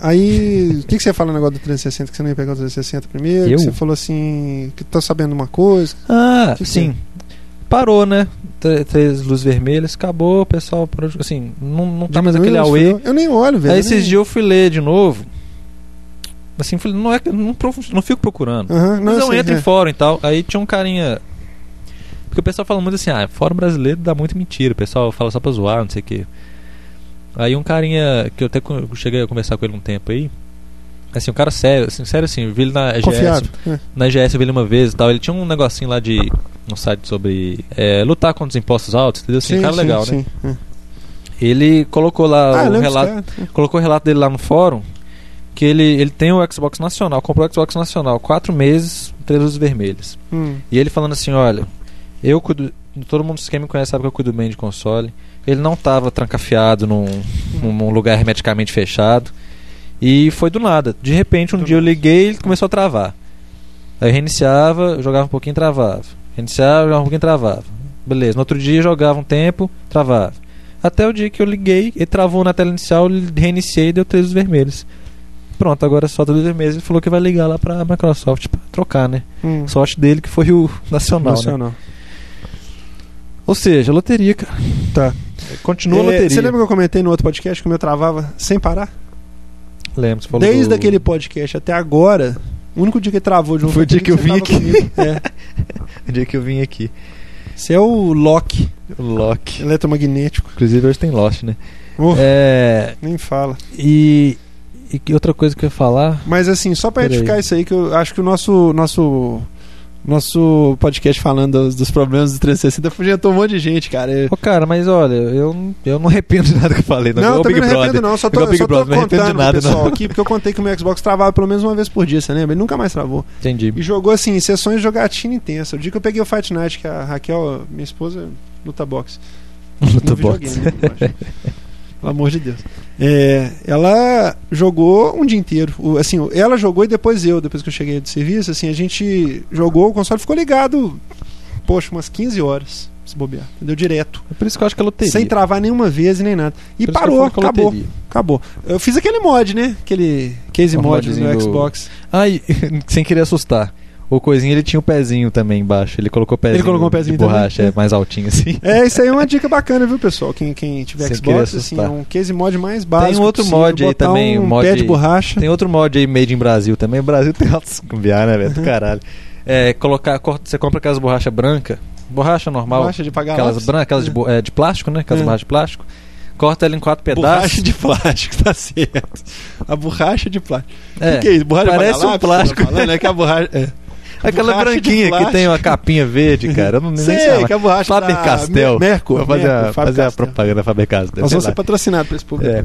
Aí, o que, que você fala no negócio do 360? Que você não ia pegar o 360 primeiro? Eu? Que você falou assim, que tá sabendo uma coisa. Ah, Que que sim. Parou, né? Tr- Três luzes vermelhas, acabou, o pessoal Assim, não, não tá mais aquele auê. esfriou. Eu nem olho, velho. Aí esses nem- dias eu fui ler de novo. Assim, falei, não, é, que- não, não fico procurando. Aham, Mas eu entro é. em fórum e tal. Aí tinha um carinha. Porque o pessoal fala muito assim, ah, fórum brasileiro dá muito mentira. O pessoal fala só pra zoar, não sei o quê. Aí um carinha que eu até cheguei a conversar com ele um tempo aí. Assim, um cara sério, assim, sério assim, eu vi ele na. Confiável. é. Na EGS eu vi ele uma vez e tal. Ele tinha um negocinho lá de. um site sobre é, lutar contra os impostos altos, entendeu? Assim, Sim, cara sim, legal, né? sim, é. Ele colocou lá Ah, o relato cara. colocou o relato dele lá no fórum que ele, ele tem o Xbox Nacional, comprou o Xbox Nacional, quatro meses, três luzes vermelhas. Hum. E ele falando assim, olha, eu cuido, todo mundo que me conhece sabe que eu cuido bem de console. Ele não estava trancafiado num, num, lugar hermeticamente fechado. E foi do nada. De repente, um dia eu liguei e ele começou a travar. Aí eu reiniciava, jogava um pouquinho e travava. Reiniciava, jogava um pouquinho e travava. Beleza. No outro dia eu jogava um tempo, travava. Até o dia que eu liguei, ele travou na tela inicial, reiniciei e deu três luzes vermelhas. Pronto, agora só três luzes vermelhas. Ele falou que vai ligar lá pra Microsoft pra trocar, né? Hum. Sorte dele que foi o Nacional, né? Nacional. Ou seja, loteria, cara. Tá. Continua a É, loteria. Você lembra que eu comentei no outro podcast que o meu travava sem parar? Lembro, você falou Desde do- aquele podcast até agora, o único dia que travou de um Foi o dia que eu vim aqui. É. o dia que eu vim aqui. Você é o Loki, O Loki. eletromagnético. Inclusive hoje tem Lost, né? Oh, É. Nem fala. E. E outra coisa que eu ia falar. Mas assim, só pra Peraí. retificar isso aí, que eu acho que o nosso nosso nosso podcast falando dos, dos problemas do 360 afugentou um monte de gente, cara. Eu- Ô, cara, mas olha, eu, não- eu não arrependo de nada que eu falei. Não, Não, igual eu também Big não Brother. arrependo não, só tô, Big só tô Brother, não arrependo contando nada, pessoal não. aqui, porque eu contei que o meu Xbox travava pelo menos uma vez por dia, você lembra? Ele nunca mais travou. Entendi. E jogou assim, sessões de jogatina intensa. O dia que eu peguei o Fight Night, que a Raquel, minha esposa, luta boxe. Luta no box. videogame, eu acho. Pelo amor de Deus. É, ela jogou um dia inteiro. O- assim, ela jogou e depois eu, depois que eu cheguei de serviço, assim, a gente jogou, o console ficou ligado, poxa, umas 15 horas, se bobear. Entendeu? Direto. É por isso que eu acho que é loteria. Sem travar nenhuma vez e nem nada. E Por que eu parou, é acabou. loteria. Acabou. Eu fiz aquele mod, né? Aquele case O mod do- Xbox. Ai, sem querer assustar. O coisinho ele tinha o pezinho também embaixo. Ele colocou o pezinho, Ele colocou um pezinho de borracha, é mais altinho assim. É, isso aí é uma dica bacana, viu, pessoal? Quem, quem tiver Sem Xbox, assim, é um case mod mais básico. Tem outro possível, mod aí também, Um mod pé de borracha. Tem outro mod aí made in Brasil também. O Brasil tem altos cambiar, né, velho? Do Uhum. caralho. É, colocar, corta- você compra aquelas borracha branca, borracha normal, Borracha de pagar aquelas brancas, aquelas de, é, de plástico, né? Aquelas É. borrachas de plástico. Corta ela em quatro pedaços. Borracha de plástico, tá certo. A borracha de plástico. É, O que, que é isso? Borracha parece de pagar um plástico. Tá falando? É que a borracha... É. Aquela borracha de branquinha que tem uma capinha verde, cara. Eu não nem Sei, sei. que a borracha Faber Castell. Merco. Vou fazer, Merco, a, Faber fazer a Castell. propaganda Faber Castell. Nós sei vamos lá. ser patrocinados por esse público. É.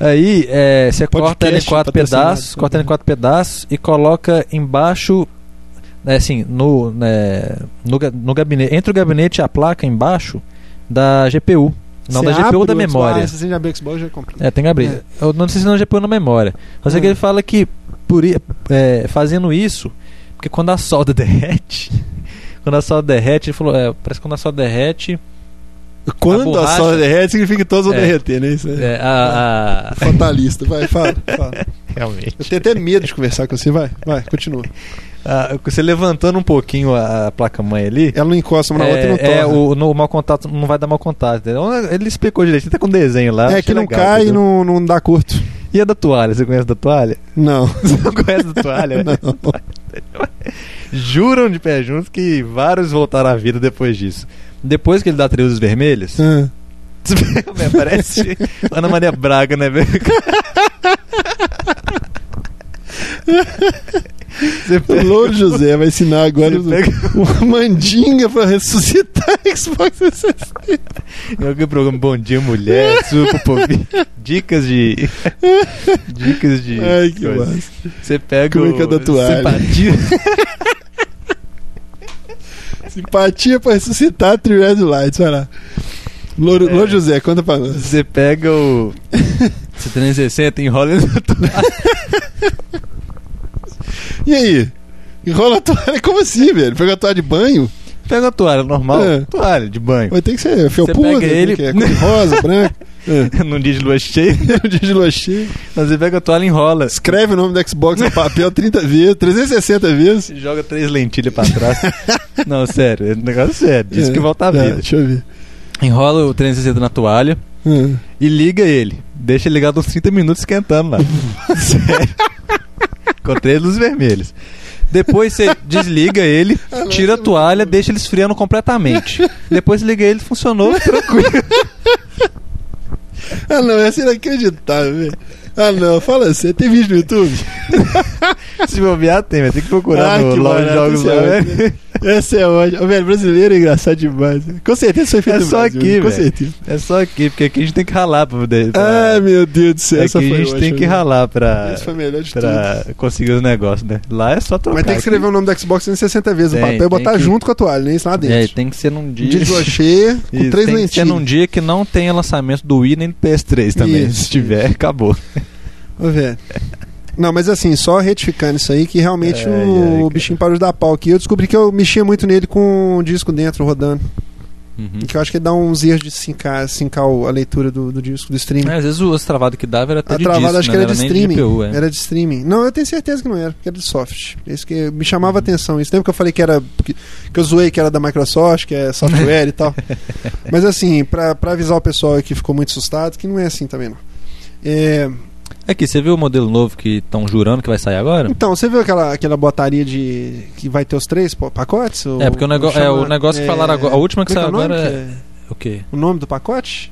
Aí, é, você corta ela em Podcast quatro pedaços, também. corta ela em quatro pedaços e coloca embaixo, né, assim, no, né, no, no gabinete, entre o gabinete e a placa embaixo da GPU. Não, Você da GPU ou da Xbox, memória. Ah, se você já abriu o Xbox, já comprei. É, tem que abrir. Eu não sei se não é GPU na memória. Mas é que Hum. ele fala que por, é, fazendo isso, porque quando a solda derrete, quando a solda derrete, ele falou, é, parece que quando a solda derrete, Quando a, borracha- sola derrete, significa que todos vão É. derreter, né? Isso é, é, a, a- fatalista. Vai, fala, fala. realmente. Eu tenho até medo de conversar com você. Vai, vai, continua. Ah, você levantando um pouquinho a, a placa-mãe ali. Ela não encosta uma na outra e não é, é, torna. o, no, o mau contato não vai dar mau contato. entendeu? Ele explicou direito, até com desenho lá. É que não legal, cai e não, não dá curto. E a da toalha? Você conhece da toalha? Não. Você não conhece da toalha? não. Juram de pé juntos que vários voltaram à vida depois disso. Depois que ele dá três luzes vermelhas, Ah. Parece Ana Maria Braga, né, velho? Você O pega, Louro José vai ensinar agora pega- uma mandinga pra ressuscitar Xbox 360. em algum programa Bom Dia Mulher, Super Povinho, dicas de. Dicas de. Ai, que coisa. massa. Você pega é é o da toalha? simpatia. Simpatia pra ressuscitar Three Red Lights, vai lá. Louro, É. José, conta pra nós. Você pega o. Você 360, enrola na toalha. E aí? Enrola a toalha? Como assim, velho? Pega a toalha de banho? Pega a toalha normal, É. toalha de banho. Vai ter que ser felpuda, pega ele- que é cor rosa, branca. É. num dia de lua cheia, No dia de lua cheia. você pega a toalha e enrola. Escreve o nome do Xbox no papel 30 vezes, 360 vezes. Joga três lentilhas pra trás. Não, sério, é um negócio sério. Diz É, que volta à é, vida. Deixa eu ver. Enrola o 360 na toalha É. e liga ele. Deixa ele ligado uns 30 minutos esquentando lá. sério. Com três luzes vermelhas. Depois você desliga ele, tira a toalha, deixa ele esfriando completamente. Depois liga ele, funcionou, tranquilo. Ah, não, essa é inacreditável. Ah, não, fala assim. Tem vídeo no YouTube? Se bobear, tem, vai ter que procurar Ah, no que jogos lá, velho. Essa é ótima. Velho, brasileiro é engraçado demais. né? Com certeza foi feito É no só Brasil, aqui, Com velho. certeza. É só aqui, porque aqui a gente tem que ralar pra poder. pra- Ah, meu Deus do céu. essa que a gente tem que velho. ralar pra, Essa foi melhor de tudo. pra conseguir os negócios, né? Lá é só trocar. Mas tem que escrever o nome do Xbox 360 vezes no Tem, papel e botar tem que- junto com a toalha, né? Isso lá dentro. É, tem que ser num dia. De lua cheia, com Isso, três tem que ser num dia que não tenha lançamento do Wii nem do PS3 também. Isso, Se tiver, acabou. Ô, velho. Não, mas assim, só retificando isso aí, que realmente Ai, o ai, cara. bichinho parou de dar pau aqui. Eu descobri que eu mexia muito nele com o disco dentro rodando. Uhum. E que eu acho que dá uns erros de sincar, sincar o- a leitura do, do disco, do streaming. É, às vezes o travado que dava era até a de travada disco, acho que né? era de streaming. GPU, é. Era de streaming. Não, eu tenho certeza que não era, porque era de soft. Isso que me chamava Uhum. atenção. Isso lembra que eu falei que era. Que, que eu zoei que era da Microsoft, que é software e tal. Mas assim, pra, pra avisar o pessoal que ficou muito assustado, que não é assim também não. É, Aqui, você viu o modelo novo que estão jurando que vai sair agora? então, você viu aquela, aquela botaria de. que vai ter os três pacotes? Ou- É, porque o, nego é, o negócio que é, falaram agora. A última que é saiu é agora que é. é? O quê? O nome do pacote?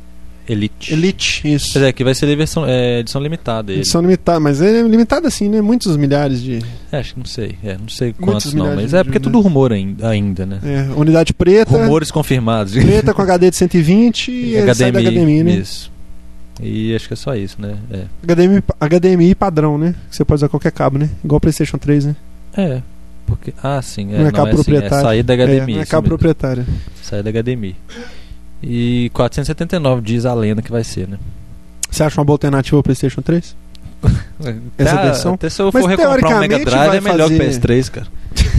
Elite. Elite, isso. Dizer, que vai ser versão, é, edição limitada. Ele. Edição limitada, mas é limitado assim, né? Muitos milhares de. É, acho que não sei. É, não sei Muitos quantos não, mas é porque é tudo rumor ainda, ainda né? É, unidade preta. Rumores confirmados. Preta com HD de 120 e, sai da HDMI, né? Isso. E acho que é só isso, né? É. HDMI, HDMI padrão, né? Que você pode usar qualquer cabo, né? Igual o PlayStation 3, né? É. Porque, ah, sim. É, Não é cabo assim, proprietário. É sair da HDMI. É, não é cabo proprietário. Sair da HDMI. E 479 diz a lenda que vai ser, né? Você acha uma boa alternativa ao PlayStation 3? Essa Até- versão? Até se eu Mas for recomprar um Mega Drive é melhor que o fazer- PS3, cara.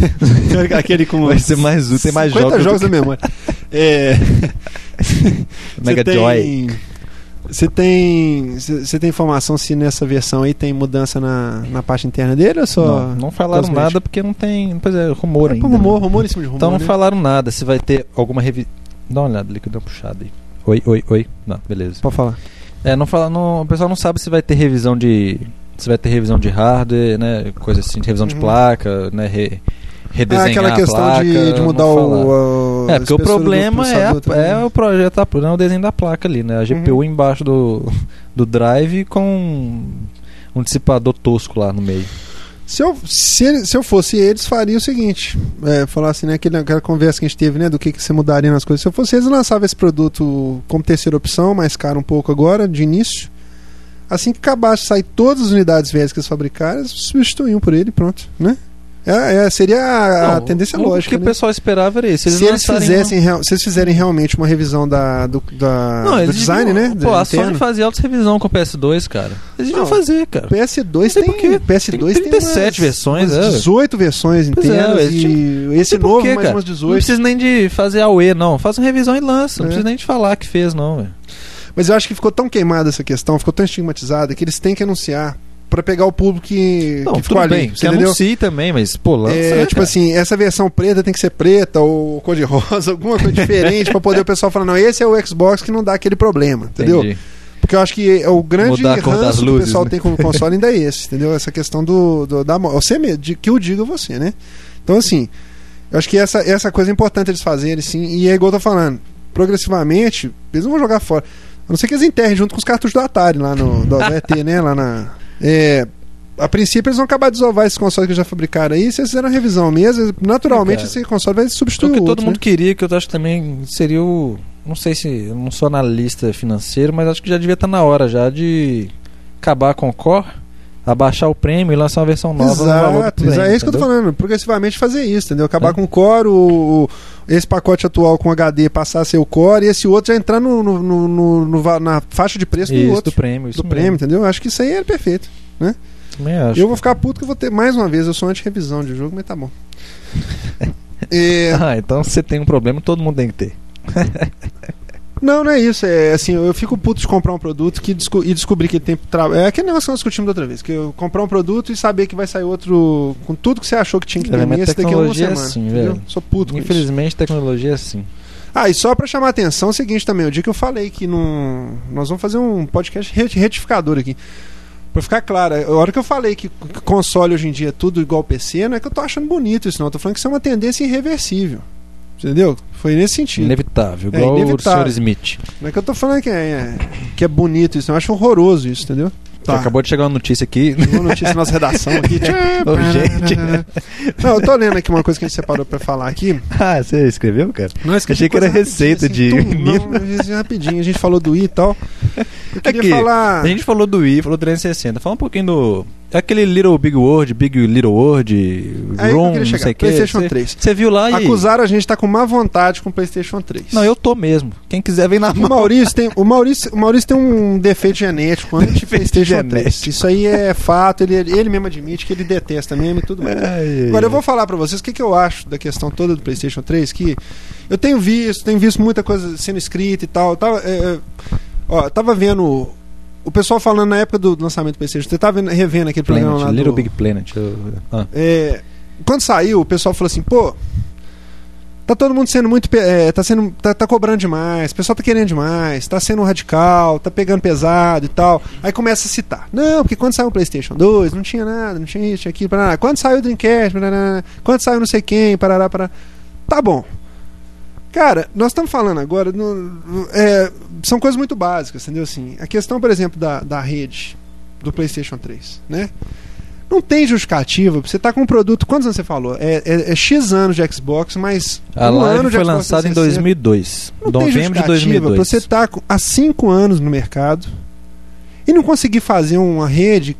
Aquele com Vai ser mais útil, tem mais 50 jogos. jogos do na memória. É, que- Mega Joy. tem- Você tem, você tem informação se nessa versão aí tem mudança na, na parte interna dele ou só. Não, não falaram cosmético? nada porque não tem. Pois é, rumor É ainda. rumor, rumor em cima de rumor. Então não né? falaram nada. Se vai ter alguma revisão. Dá uma olhada ali que eu dei uma puxada aí. Oi, oi, oi. Não, beleza. Pode falar. É, não fala, não, o pessoal não sabe se vai ter revisão de. Se vai ter revisão de hardware, né? Coisa assim, de revisão de Uhum. placa, né? Re, Ah, redesenhar aquela a questão placa, de, de mudar o, o. É, porque o problema é, a- é o projeto, da- não é o desenho da placa ali, né? A GPU Uhum. embaixo do, do drive com um dissipador tosco lá no meio. Se eu, se, se eu fosse eles, faria o seguinte: é, falar assim, né? Aquele, aquela conversa que a gente teve, né? Do que, que você mudaria nas coisas. Se eu fosse eles, eu lançava esse produto como terceira opção, mais caro um pouco agora, de início. Assim que acabasse de sair todas as unidades velhas que eles fabricaram, eles substituíam por ele, pronto, né? É, é, seria a, Não, tendência o lógica. que né? o pessoal esperava era isso. se eles fizessem real- se eles fizerem realmente uma revisão da, do, da- Não, do eles design, deviam- né? Pô, a Sony fazia auto-revisão com o PS2, cara. Eles deviam Não, fazer, cara. PS2 sei tem, quê. PS2 Tem 37 versões, umas é. 18 versões Pois é, internas eles e esse sei por novo quê, mais cara. umas Não 18. precisa nem de fazer a UE, não. Faz uma revisão e lança. Não É. precisa nem de falar que fez, não, velho. Mas eu acho que ficou tão queimada essa questão, ficou tão estigmatizada que eles têm que anunciar pra pegar o público que, Não, que ficou tudo ali, bem. você anuncie também, mas, pô, lança. É, né, tipo cara? assim, essa versão preta tem que ser preta ou cor de rosa, alguma coisa diferente pra poder o pessoal falar, não, esse é o Xbox que não dá aquele problema, entendeu? Entendi. Porque eu acho que é o grande ranço que o luzes, pessoal né? tem com o console ainda é esse, entendeu? Essa questão do, do da você mesmo, de que eu diga você, né? Então assim, eu acho que essa essa coisa é importante eles fazerem, sim, e é igual eu tô falando, progressivamente, eles não vão jogar fora. A não ser que eles enterrem junto com os cartuchos do Atari lá no do ET, né, lá na é, a princípio eles vão acabar de desovar esses consoles que já fabricaram aí, se eles fizeram a revisão mesmo, naturalmente Cara. esse console vai O substituir que o todo outro, mundo né? queria, que eu acho que também seria o. Não sei se. Eu não sou analista financeiro, mas acho que já devia estar na hora já de acabar com o Core, abaixar o prêmio e lançar uma versão nova no valor do Exato, prêmio, é isso que eu tô entendeu? falando. Progressivamente fazer isso, entendeu? Acabar É. com o Core, o, o- esse pacote atual com HD passar a ser o Core e esse outro já entrar no, no- no- no- no na faixa de preço do Isso, outro. do prêmio. Do prêmio, mesmo. entendeu? Acho que isso aí é perfeito. Também acho. Eu vou ficar puto que eu vou ter mais uma vez. Eu sou anti-revisão de jogo, mas tá bom. É, Ah, então você tem um problema, todo mundo tem que ter. Não, não é isso. É assim, eu fico puto de comprar um produto que desco e descobrir que ele tem trabalho. É aquele negócio que nós discutimos da outra vez. Que eu comprar um produto e saber que vai sair outro com tudo que você achou que tinha que ter É, nesse daqui a uma tecnologia é semana. assim, velho. Sou puto com isso. Infelizmente, tecnologia é assim. Ah, e só pra chamar a atenção, é o seguinte também, o dia que eu falei que não. Nós vamos fazer um podcast reti- retificador aqui. Pra ficar claro, a hora que eu falei que console hoje em dia é tudo igual PC, não é que eu tô achando bonito isso, não. Eu tô falando que isso é uma tendência irreversível. Entendeu? Foi nesse sentido. Inevitável, É, igual o inevitável. Sr. Smith. Não é que eu tô falando que é, é- que é bonito isso, não. eu acho horroroso isso, entendeu? Tá. Acabou de chegar uma notícia aqui. Uma notícia na nossa redação aqui. Urgente. Não, eu tô lendo aqui uma coisa que a gente separou pra falar aqui. ah, você escreveu, cara? Não, eu Achei que era receita rapidinho, de tum. Não, esqueci rapidinho. A gente falou do I e tal. Eu queria Aqui, falar. A gente falou do Wii, falou do 360. Fala um pouquinho do. Aquele Little Big World, Big Little World, Aí eu Room, não sei o que. PlayStation Você- 3. Você viu lá e. Acusaram a gente de estar com má vontade com o PlayStation 3. Não, eu tô mesmo. Quem quiser vem na O mão. Maurício, tem, o, Maurício, o Maurício tem um defeito genético anti-PlayStation 3. genético. Isso aí é fato, ele, ele mesmo admite que ele detesta mesmo e tudo mais. Ai, Agora eu vou falar pra vocês o que, que eu acho da questão toda do PlayStation 3, que eu tenho visto, tenho visto muita coisa sendo escrita e tal. Eu tava, é, é, ó, eu tava vendo o pessoal falando na época do lançamento do PlayStation, você tava vendo- revendo aquele programa Planet, lá Little do, Big Planet. eu- ah. é, quando saiu, o pessoal falou assim, pô, tá todo mundo sendo muito. É, tá, sendo, tá, tá cobrando demais, o pessoal tá querendo demais, tá sendo radical, tá pegando pesado e tal. Aí começa a citar. Não, porque quando saiu o PlayStation 2, não tinha nada, não tinha isso, tinha aquilo, parará. Quando saiu o Dreamcast, parará. quando saiu não sei quem, parará, parará. Tá bom. Cara, nós estamos falando agora. no- é, são coisas muito básicas, entendeu? Assim, a questão, por exemplo, da, da rede do PlayStation 3, né? Não tem justificativa. Você tá com um produto. Quantos anos você falou? É, é- é X anos de Xbox, mas. A um live ano de foi lançada em 360. 2002. Não tem novembro de justificativa 2002. pra você estar com- há 5 anos no mercado e não conseguir fazer uma rede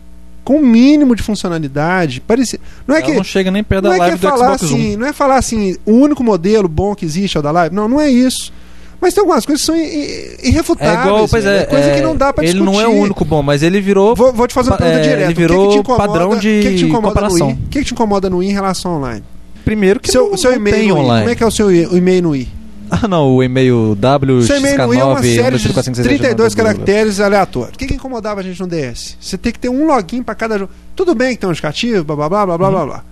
com o mínimo de funcionalidade. Parece, não é Ela que. não chega nem perto da é, que é live do falar Xbox assim, não é falar assim, o único modelo bom que existe é o da live. Não, não é isso. Mas tem algumas coisas que são i- i- É irrefutáveis. igual, pois velho. é, coisa que é, não dá pra Ele discutir. não é o único bom, mas ele virou. Vou, vou te fazer uma pergunta é, direta. ele O que que virou te incomoda- padrão de que que te incomoda comparação. No I? O que, que te incomoda no I em relação ao online? Primeiro que seu não, seu não e-mail tem online. Como é que é o seu e-mail no I? Ah, não, o e-mail Seu e-mail I é uma série de 457 32 caracteres aleatórios. O que, que incomodava a gente no DS? Você tem que ter um login pra cada jogo. Tudo bem que tem um indicativo, blá blá blá blá blá blá blá.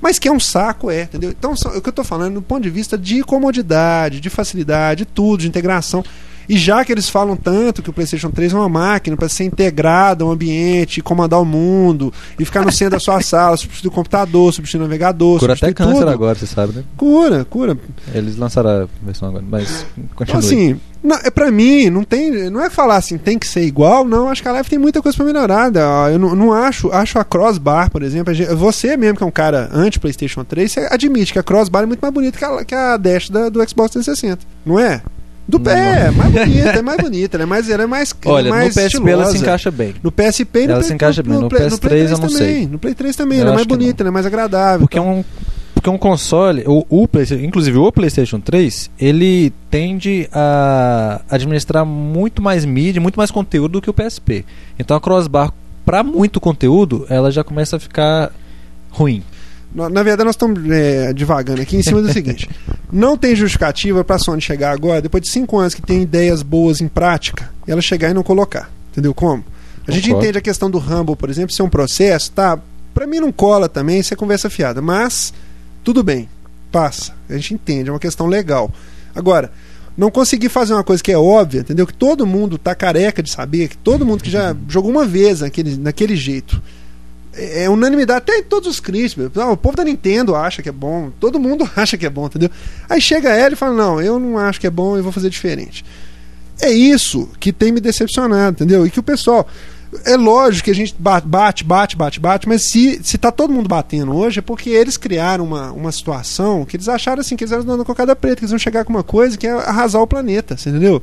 Mas que é um saco, é, entendeu? Então, o que eu tô falando do ponto de vista de comodidade, de facilidade, de tudo, de integração. E já que eles falam tanto que o PlayStation 3 é uma máquina para ser integrada ao ambiente, comandar o mundo, e ficar no centro da sua sala, substituir o computador, substituir o navegador, Cura até câncer tudo. agora, você sabe, né? Cura, cura. Eles lançaram a versão agora, mas Então, continua. assim, não, é pra mim, não tem. Não é falar assim, tem que ser igual, não. Acho que a live tem muita coisa pra melhorar. né? Eu não, não acho. Acho a crossbar, por exemplo. Você mesmo, que é um cara anti-PlayStation 3, você admite que a crossbar é muito mais bonita que a, que a dash da- do Xbox 360. Não é? Do pé, é mais bonita, é mais bonita. Ela é mais, ela é mais, é Olha, mais no PSP ela se estilosa. encaixa bem. No PSP e no Ela Play- se encaixa bem. No Play- PS3 Play eu não também. sei. No Play 3 também, Eu ela é mais bonita, ela é mais agradável. Porque é tal. um, porque um console, o, o PlayStation, inclusive o PlayStation 3, ele tende a administrar muito mais mídia, muito mais conteúdo do que o PSP. Então a crossbar, para muito conteúdo, ela já começa a ficar ruim. Na, verdade, nós estamos é, divagando aqui em cima do seguinte: não tem justificativa para a Sony chegar agora, depois de cinco anos que tem ideias boas em prática, ela chegar e não colocar. Entendeu como? A gente Concordo. entende a questão do Rumble, por exemplo, ser um processo, tá? Para mim não cola também, isso é conversa fiada, mas tudo bem, passa. A gente entende, é uma questão legal. Agora, não conseguir fazer uma coisa que é óbvia, entendeu? Que todo mundo tá careca de saber, que todo mundo que já jogou uma vez naquele, naquele jeito. É é unanimidade, até em todos os críticos. Não, o povo da Nintendo acha que é bom, todo mundo acha que é bom, entendeu? Aí chega ela e fala: Não, eu não acho que é bom, eu vou fazer diferente. É isso que tem me decepcionado, entendeu? E que o pessoal. É lógico que a gente ba- bate, bate, bate, bate, mas se, se tá todo mundo batendo hoje é porque eles criaram uma, uma situação que eles acharam assim, que eles eram dando cocada preta, que eles vão chegar com uma coisa que é arrasar o planeta, entendeu?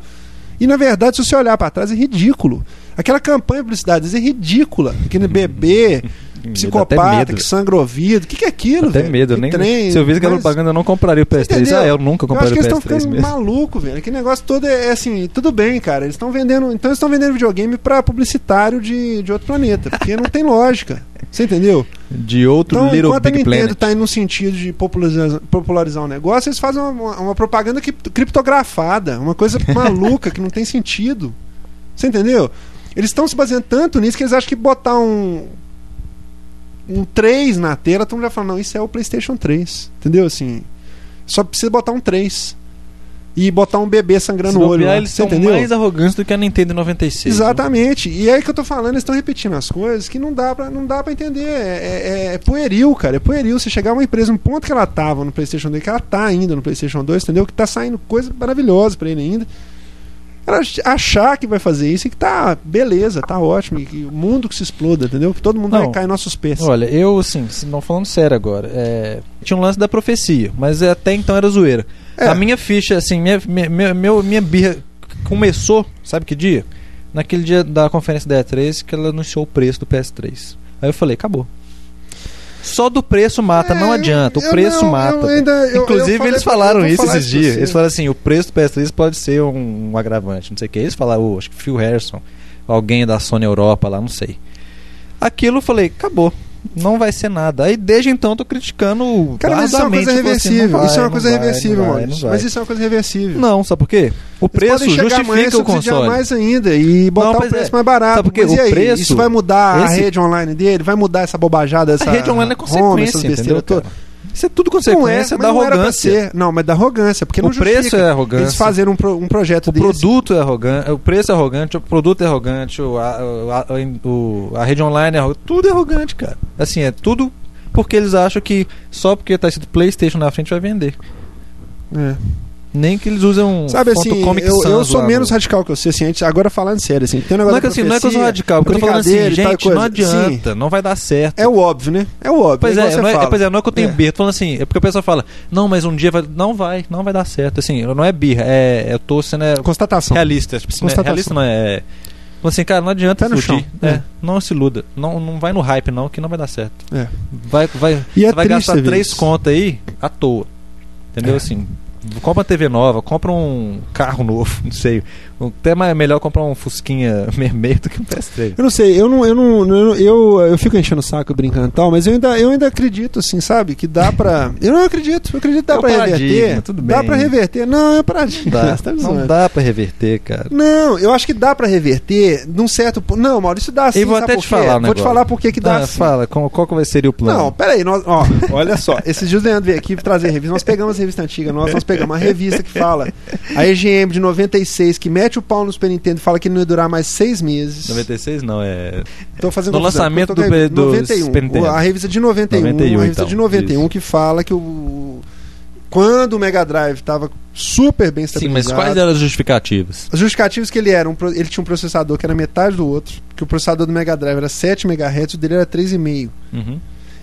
E na verdade, se você olhar para trás, é ridículo. Aquela campanha de publicidade é ridícula. Aquele bebê psicopata até medo. que sangra o ouvido. O que, que é aquilo? Até velho? medo, Que nem. trem, se eu visse aquela mas- propaganda, eu não compraria o PS3. Entendeu? Ah, eu nunca Eu acho compraria que o eles estão PS3 ficando mesmo. malucos, velho. Aquele negócio todo é, é assim, tudo bem, cara. Eles estão vendendo. Então eles estão vendendo videogame pra publicitário de, de outro planeta. Porque não tem lógica. Você entendeu? De outro Então, Little enquanto a Big Nintendo Planet. está indo no sentido de popularizar, popularizar um negócio, eles fazem uma, uma- propaganda cripto- criptografada, uma coisa maluca que não tem sentido. Você entendeu? Eles estão se baseando tanto nisso que eles acham que botar um um 3 na tela, todo mundo já fala, não, isso é o PlayStation 3. Entendeu? Assim, só precisa botar um 3. E botar um bebê sangrando o olho. lá, eles são entendeu? mais arrogantes do que a Nintendo em 96. Exatamente. E é aí que eu tô falando, eles estão repetindo as coisas que não dá pra, não dá pra entender. É, é- é pueril, cara. É pueril. Você chegar uma empresa, no ponto que ela tava no PlayStation 2, que ela tá ainda no PlayStation 2, entendeu? Que tá saindo coisa maravilhosa pra ele ainda. Ela achar que vai fazer isso e que tá beleza, tá ótimo. Que o mundo que se exploda, entendeu? Que todo mundo Não. vai cair em nossos pés. Olha, eu, assim, se não falando sério agora, é, tinha um lance da profecia, mas até então era zoeira. É. A minha ficha, assim, minha, minha, minha birra começou, sabe que dia? Naquele dia da conferência da E3 que ela anunciou o preço do PS3. Aí eu falei, acabou. Só do preço mata, não É, adianta. O preço não, mata. ainda- eu- Inclusive, eu falei eles falaram isso esses dias. você. Eles falaram assim: o preço do PS3 pode ser um, um agravante, não sei o que. Eles falaram, oh, acho que Phil Harrison, alguém da Sony Europa lá, não sei. Aquilo eu falei, acabou. Não vai ser nada. Aí desde então eu tô criticando. Cara, mas isso é uma coisa tipo assim, reversível. vai, isso é uma coisa vai, reversível, vai, vai. Mas isso é uma coisa reversível. Não, sabe por quê? O preço chegar amanhã, justifica o console. mais ainda e botar Não, o pois preço é. mais barato. Sabe por quê? Mas O e aí? preço- Isso vai mudar a esse- rede online dele? Vai mudar essa bobajada, essa A rede online é home, consequência, essas entendeu? todas? Isso é tudo Não é, consequência da não arrogância. Não, mas da arrogância, porque O não preço justifica é arrogância. Eles fazerem um, pro- um projeto O desse. produto é arrogante, o preço é arrogante, o produto é arrogante, o, a, o- a, rede online é arrogante, tudo é arrogante, cara. Assim, é tudo porque eles acham que só porque tá escrito PlayStation na frente vai vender. É. Nem que eles usam Sabe assim, eu, eu sou lá menos no- radical que você, assim, a gente- agora falando sério, assim, tem um negócio Não é que assim, não é que eu sou radical, porque eu tô falando assim, gente, não adianta, Sim, não vai dar certo. é o óbvio, né? É o óbvio. Pois é, você não é, fala. pois é, não é que eu tenho É. birra, tô falando assim, é porque a pessoa fala, não, mas um dia vai. Não vai, não vai dar certo. Assim, não é birra, é. Eu tô sendo é, Constatação. realista. Tipo, né, Constatação. realista não é. é Falando assim, cara, não adianta Pé no chão, É, é. Não se iluda. Não, não vai no hype, não, que não vai dar certo. É. Vai, vai, E é você vai triste gastar três contas aí à toa. Entendeu? É. Assim, compra uma TV nova, compra um carro novo, não sei. Até mais melhor comprar um Fusquinha vermelho do que um PS3. Eu não sei, eu não, eu não, eu, eu, eu fico enchendo o saco brincando e tal, mas eu ainda, eu ainda acredito, assim, sabe? Que dá pra. Eu não acredito, eu acredito que dá É pra reverter. tudo Dá bem. pra reverter. Não, é paradigma. Não dá, tá não dá pra reverter, cara. Não, eu acho que dá pra reverter num certo ponto. Não, Maurício, dá sim. E vou até te falar um Vou te falar por que dá Ah, sim. fala, qual, qual que vai ser o plano? Não, peraí, nós, ó, olha só, esses dias o Leandro veio aqui trazer revista, nós pegamos a revista antiga, nós, nós pegamos uma revista que fala a EGM de 96, que mete o pau no Super Nintendo e fala que não ia durar mais seis meses. 96 não, é. Tô fazendo No confusão, lançamento tô do- do revista- Super Nintendo. A revista de 91, 91, a revista então, de 91 isso. que fala que o quando o Mega Drive estava super bem Sim, estabilizado. mas quais eram as justificativas? Os justificativos que ele era, um ele tinha um processador que era metade do outro, que o processador do Mega Drive era 7 MHz, o dele era 3,5. Uhum.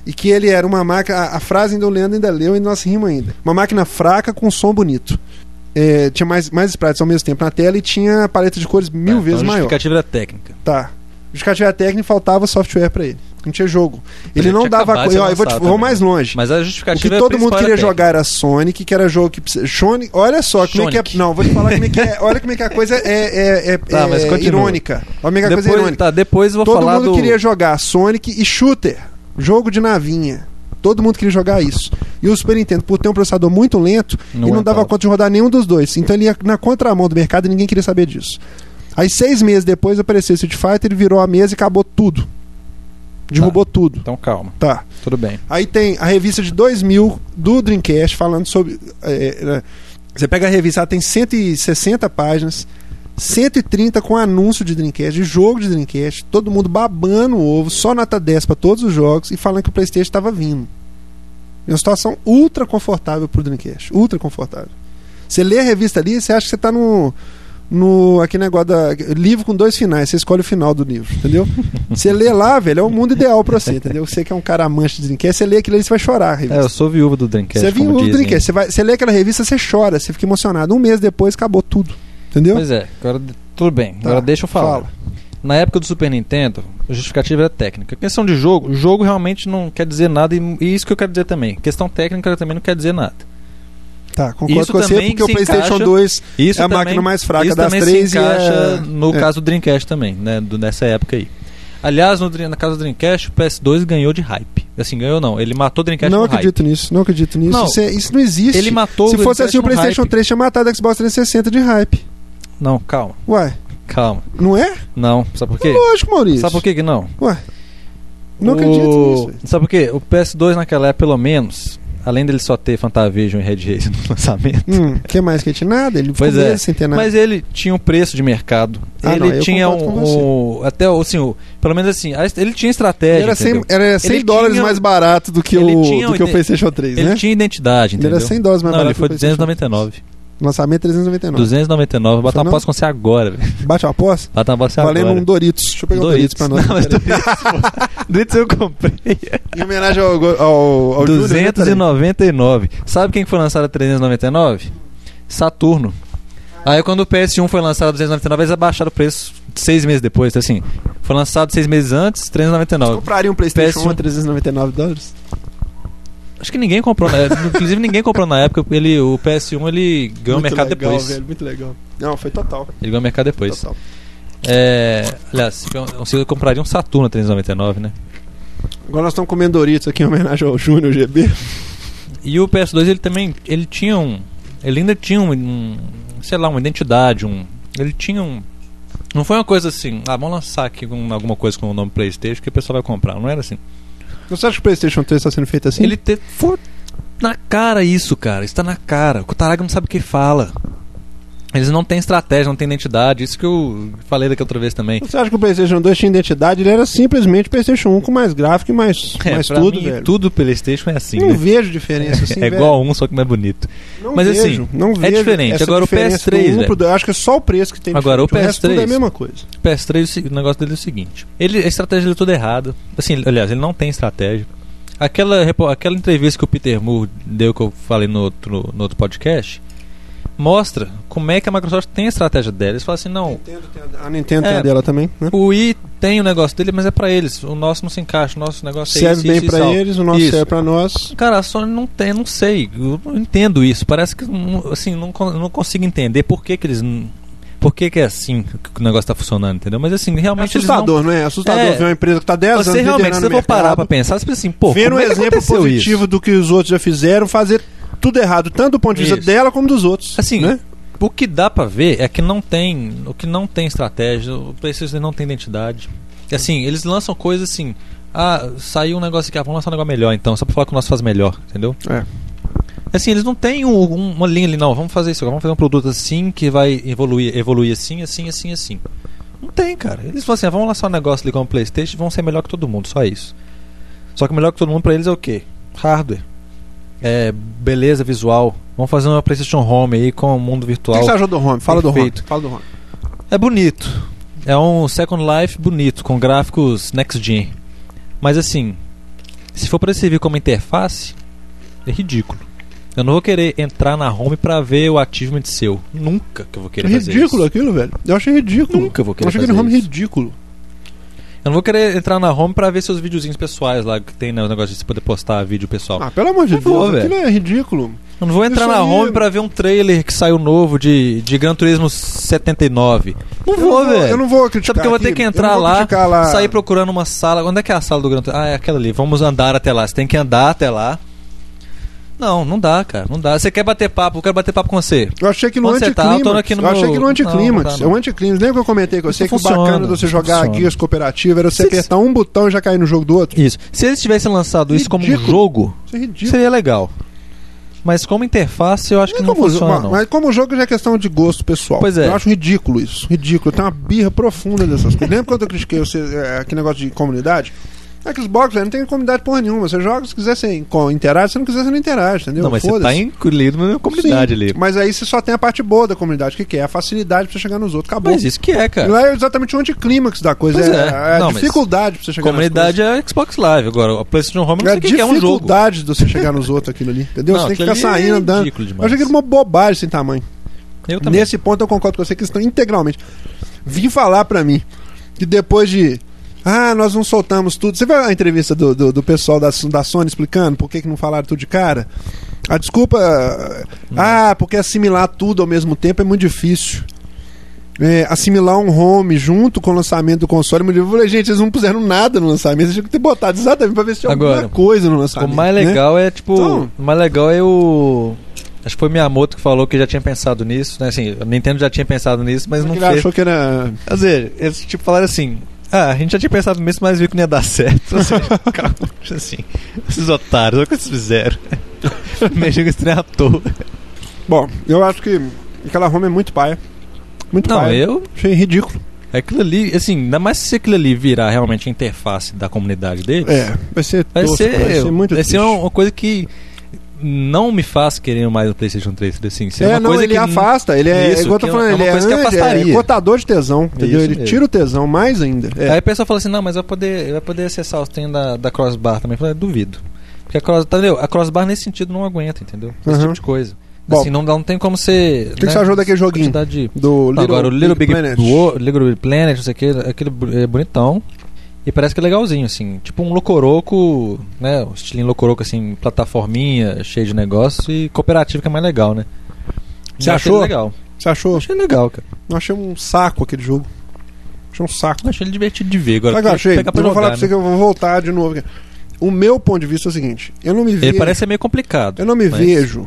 E que ele era uma máquina. A, a frase ainda o Leandro ainda leu e nós rimos ainda. Uma máquina fraca com som bonito. É, tinha mais, mais sprites ao mesmo tempo na tela e tinha a paleta de cores mil Tá, vezes então a maior. justificativa era técnica. Tá. Justificativa técnica faltava software pra ele. Não tinha jogo. Ele Ele não dava. co- ó, eu vou, te- vou mais longe. Mas a O que justificativa todo mundo queria era jogar era Sonic, que era jogo que precisa. Sonic, olha só como é que Sonic. é. Não, vou te falar como é que é. Olha como é que a coisa é, é, é, Tá, mas é irônica. Olha como é que a técnica. coisa é Depois, irônica. tá, depois eu vou Todo falar mundo do... queria jogar Sonic e Shooter, jogo de navinha. Todo mundo queria jogar isso. E o Super Nintendo, por ter um processador muito lento, Não ele não dava aguentava. conta de rodar nenhum dos dois. Então ele ia na contramão do mercado e ninguém queria saber disso. Aí seis meses depois apareceu o Street Fighter, ele virou a mesa e acabou tudo. Derrubou tudo. Então calma, Tá. tudo bem. Aí tem a revista de 2000 do Dreamcast falando sobre. é, é, você pega a revista, ela tem 160 páginas, 130 com anúncio de Dreamcast, de jogo de Dreamcast, todo mundo babando o ovo, só nota 10 para todos os jogos e falando que o PlayStation estava vindo. É uma situação ultra confortável pro Dreamcast, ultra confortável. Você lê a revista ali, você acha que você tá no no aquele negócio da livro com dois finais, você escolhe o final do livro, entendeu? Você lê lá, velho, é o mundo ideal pra você, entendeu? Você que é um cara amante de Dreamcast, você lê aquilo ali, você vai chorar a É, eu sou viúva do Dreamcast, Você viu como o dizem. Dreamcast, você, vai, você lê aquela revista, você chora, você fica emocionado. Um mês depois acabou tudo. Entendeu? Pois é, agora tudo bem. Tá, Agora deixa eu falar. fala. Na época do Super Nintendo, a justificativa era técnica. questão de jogo, jogo realmente não quer dizer nada e, e isso que eu quero dizer também. questão técnica também não quer dizer nada. Tá, concordo Isso com você, porque o PlayStation encaixa- 2 Isso é a também- máquina mais fraca isso das três se e encaixa é... no é. caso do Dreamcast também, né? Do, nessa época aí. Aliás, no, na casa do Dreamcast, o PS2 ganhou de hype. Assim, ganhou não. Ele matou o Dreamcast Não acredito nisso, não acredito nisso. Não. Isso, é- isso não existe. Ele matou Se fosse assim, o PlayStation hype. 3 tinha matado o Xbox 360 de hype. Não, calma, Ué, calma. não é? Não, sabe por quê? Lógico, Maurício. Sabe por quê que não? Ué, não O- acredito nisso. Sabe por quê? O PS2 naquela época, pelo menos, além dele só ter Fantavision e Red Race no lançamento, Hum, que mais que tinha nada? Ele Pois é. sem ter nada. mas ele tinha um preço de mercado. Ah, ele não, tinha um, um- até assim, o- pelo menos assim, ele tinha estratégia, era 100, entendeu? era 100 Ele dólares tinha- mais barato do que, ele o, tinha do que o PlayStation 3, Ele né? tinha identidade, Ele entendeu? era 100 dólares mais Não, ele barato foi o PlayStation 299. Lançamento 399. 299, vou botar Foi uma aposta com você agora, velho. Bate uma aposta? Bota uma aposta Valendo agora. um Doritos. Deixa eu pegar um Doritos pra nós. Não. Doritos. Doritos eu comprei. Em homenagem ao, ao, ao Júnior, né? Peraí. 299. Sabe quem que foi lançado a 399? Saturno. Aí quando o PS1 foi lançado a 299, eles abaixaram o preço seis meses depois. Então, assim, foi lançado seis meses antes, 399. Compraria um PlayStation 1 PS1. a 399 dólares? Acho que ninguém comprou na época. Inclusive ninguém comprou na época. Ele, o PS1 ele ganhou o Muito mercado legal, depois. velho, muito legal. Não, foi total. Ele ganhou o mercado depois. total. É, aliás, você compraria um Saturno a 399, né? Agora nós estamos comendo Doritos aqui em homenagem ao Júnior GB. E o PS2 ele também ele tinha um ele ainda tinha um, um, sei lá uma identidade um ele tinha um não foi uma coisa assim ah vamos lançar aqui um- alguma coisa com o nome PlayStation que o pessoal vai comprar não era assim Você acha que o PlayStation 3 está sendo feito assim? ele teve foi na cara isso cara. Está na cara. O Kutaraga não sabe o que fala eles não têm estratégia não têm identidade isso que eu falei daquela outra vez também Você acha que o PlayStation 2 tinha identidade? Ele era simplesmente PlayStation 1 com mais gráfico e mais, É, mais tudo, mim, velho. tudo PlayStation é assim Não né? vejo diferença assim, é igual a um só que mais bonito Não Mas vejo, assim, não é vejo diferente. essa Agora o diferença PS3, do. Acho que é só o preço que tem Agora, diferente. o resto tudo é a PS3. mesma coisa. O PS3, o o negócio dele é o seguinte: ele, a estratégia dele é toda errada. Assim, aliás, ele não tem estratégia. Aquela, aquela entrevista que o Peter Moore deu, que eu falei no outro, no outro podcast, mostra como é que a Microsoft tem a estratégia dela. Eles falam assim: não, A Nintendo tem É. a dela também, né? o Wii tem o negócio dele, mas é pra eles. O nosso não se encaixa, o nosso negócio é Serve isso, bem isso, eles, o nosso Isso. serve pra nós. Cara, a Sony não tem, não sei, eu não entendo isso. Parece que, não- assim, não, não consigo entender por que, que eles. não- Por que, que é assim que o negócio tá funcionando, entendeu? Mas assim, É realmente não assustador, não é? É assustador É. ver uma empresa que tá 10 Você anos realmente, se você for parar pra pensar, você pensa assim, pô, vendo um é exemplo positivo isso? do que os outros já fizeram, fazer tudo errado, tanto do ponto de vista Isso. dela como dos outros. Assim, né? o que dá pra ver é que não tem, o que não tem estratégia, o PlayStation não tem identidade. Assim, eles lançam coisas assim, ah, saiu um negócio aqui, ah, vamos lançar um negócio melhor então, só pra falar que o nosso faz melhor, entendeu? É. Assim, eles não têm um- um- uma linha ali, não, vamos fazer isso, agora, vamos fazer um produto assim que vai evoluir, evoluir assim, assim, assim, assim. Não tem, cara. Eles falam assim, ah, vamos lançar um negócio ali como o PlayStation e vão ser melhor que todo mundo, só isso. Só que melhor que todo mundo pra eles é o quê? Hardware. É, beleza visual. Vamos fazer uma PlayStation Home aí com o mundo O que virtual. você achou do Home? Fala do Home. Perfeito. Fala do Home. É bonito. É um Second Life bonito, com gráficos next gen. Mas assim, se for pra servir como interface, é ridículo. Eu não vou querer entrar na home pra ver o achievement seu. Nunca que eu vou É querer fazer ridículo isso. aquilo, velho. Eu achei ridículo. Nunca vou Eu querer achei fazer aquele Home isso. ridículo. Eu não vou querer entrar na home pra ver seus videozinhos pessoais lá, que tem né, o negócio de você poder postar vídeo pessoal. Ah, pelo amor de Não vou, Deus, aquilo é ridículo. Eu não vou entrar Isso na aí- home pra ver um trailer que saiu novo de, de Gran Turismo 79. Não Eu vou, velho. Eu não vou criticar. Sabe porque eu vou ter que entrar lá, lá. sair procurando uma sala. Onde é que é a sala do Gran Turismo? Ah, é aquela ali. Vamos andar até lá. Você tem que andar até lá. Não, não dá, cara. Não dá. Você quer bater papo, eu quero bater papo com você. Eu achei que no Onde tá? Eu no eu achei meu- que no Não, anticlímax. não dá, É o anticlímax. Lembra que eu comentei com Isso você que o bacana de você jogar funciona. guias cooperativas era você Vocês- apertar um botão e já cair no jogo do outro? Isso. Se eles tivessem lançado isso como um Ridículo. jogo, é ridículo. seria legal. Mas como interface, eu acho que Não é não como funciona, jogo, não. Mas como jogo já é questão de gosto pessoal. Pois é. Eu acho ridículo isso. Ridículo. Tem uma birra profunda dessas coisas. Lembra quando eu critiquei você, é, aquele negócio de comunidade? É que Xbox não tem comunidade porra nenhuma. Você joga, se quiser você in- interage, se não quiser você não interage, entendeu? Não, mas você Foda-se. tá incluído na comunidade Sim, ali. Mas aí você só tem a parte boa da comunidade, que, que é a facilidade pra você chegar nos outros. Acabou. Mas isso que é, cara. lá é exatamente o anticlímax da coisa. Pois é, é. é a Não, dificuldade pra você chegar Comunidade é Xbox Live. Agora, a PlayStation Home, não coisas. sei o que que é um jogo. dificuldade de você chegar nos outros aquilo ali, entendeu? Não, você tem que ficar é saindo, andando. ridículo Eu demais. achei aquilo uma bobagem sem tamanho. Eu também. Nesse ponto eu concordo com você que estão integralmente. Vim falar pra mim que depois de. Ah, nós não soltamos tudo. Você viu a entrevista do, do, do pessoal da, da Sony explicando por que, que não falaram tudo de cara? A desculpa. Ah, porque assimilar tudo ao mesmo tempo é muito difícil. é, assimilar um home junto com o lançamento do console. Eu falei, gente, eles não puseram nada no lançamento, eles tinham que ter botado exatamente pra ver se tinha Agora, alguma coisa no lançamento. O mais né? legal é, tipo. Então- o mais legal é o. Acho que foi Miyamoto que falou que já tinha pensado nisso, né? Assim, a Nintendo já tinha pensado nisso, mas não Ele fez. achou que era. Quer dizer, eles tipo falaram assim. Ah, a gente já tinha pensado nisso, mas viu que não ia dar certo. Ou seja, cara, assim, esses otários, olha o que eles fizeram. Mexeu com esse trem à toa. Bom, eu acho que aquela home é muito paia. Muito Não, paia. eu. Achei ridículo. Aquilo ali, assim, ainda mais se aquilo ali virar realmente a interface da comunidade deles. É, vai ser Vai tosco, ser, vai ser muito vai ser uma coisa que não me faz querer mais o PlayStation 3. Assim, ser É, uma não, coisa ele que afasta, ele é, Isso, igual eu tô que é falando, uma ele é, coisa que ele afastaria. é cotador de tesão, entendeu? Isso Ele mesmo. tira o tesão mais ainda. É. Aí a pessoa fala assim, não, mas vai poder, vai poder acessar os trem da, da crossbar também. Eu falei, duvido. Porque a, cross, tá, entendeu? a crossbar nesse sentido não aguenta, entendeu? Esse Uhum. tipo de coisa. Bom. assim, não, não tem como ser. O que, que você achou daquele joguinho? de- Do Não, agora o Little Big, Planet. Wo- Little Big Planet, não sei o que, aquele é bonitão. E parece que é legalzinho, assim. Tipo um Locoroco, né? O estilinho Locoroco, assim, plataforminha, cheio de negócio. E cooperativo que é mais legal, né? Você achou? legal. Você achou? Achei legal, cara. Eu achei um saco aquele jogo. Achei um saco. Eu achei ele divertido de ver. Agora, eu achei? pegar pra Eu vou falar jogar, pra você né? que eu vou voltar de novo. O meu ponto de vista é o seguinte: eu não me vejo. Ele parece ser meio complicado. Eu não me mas- vejo.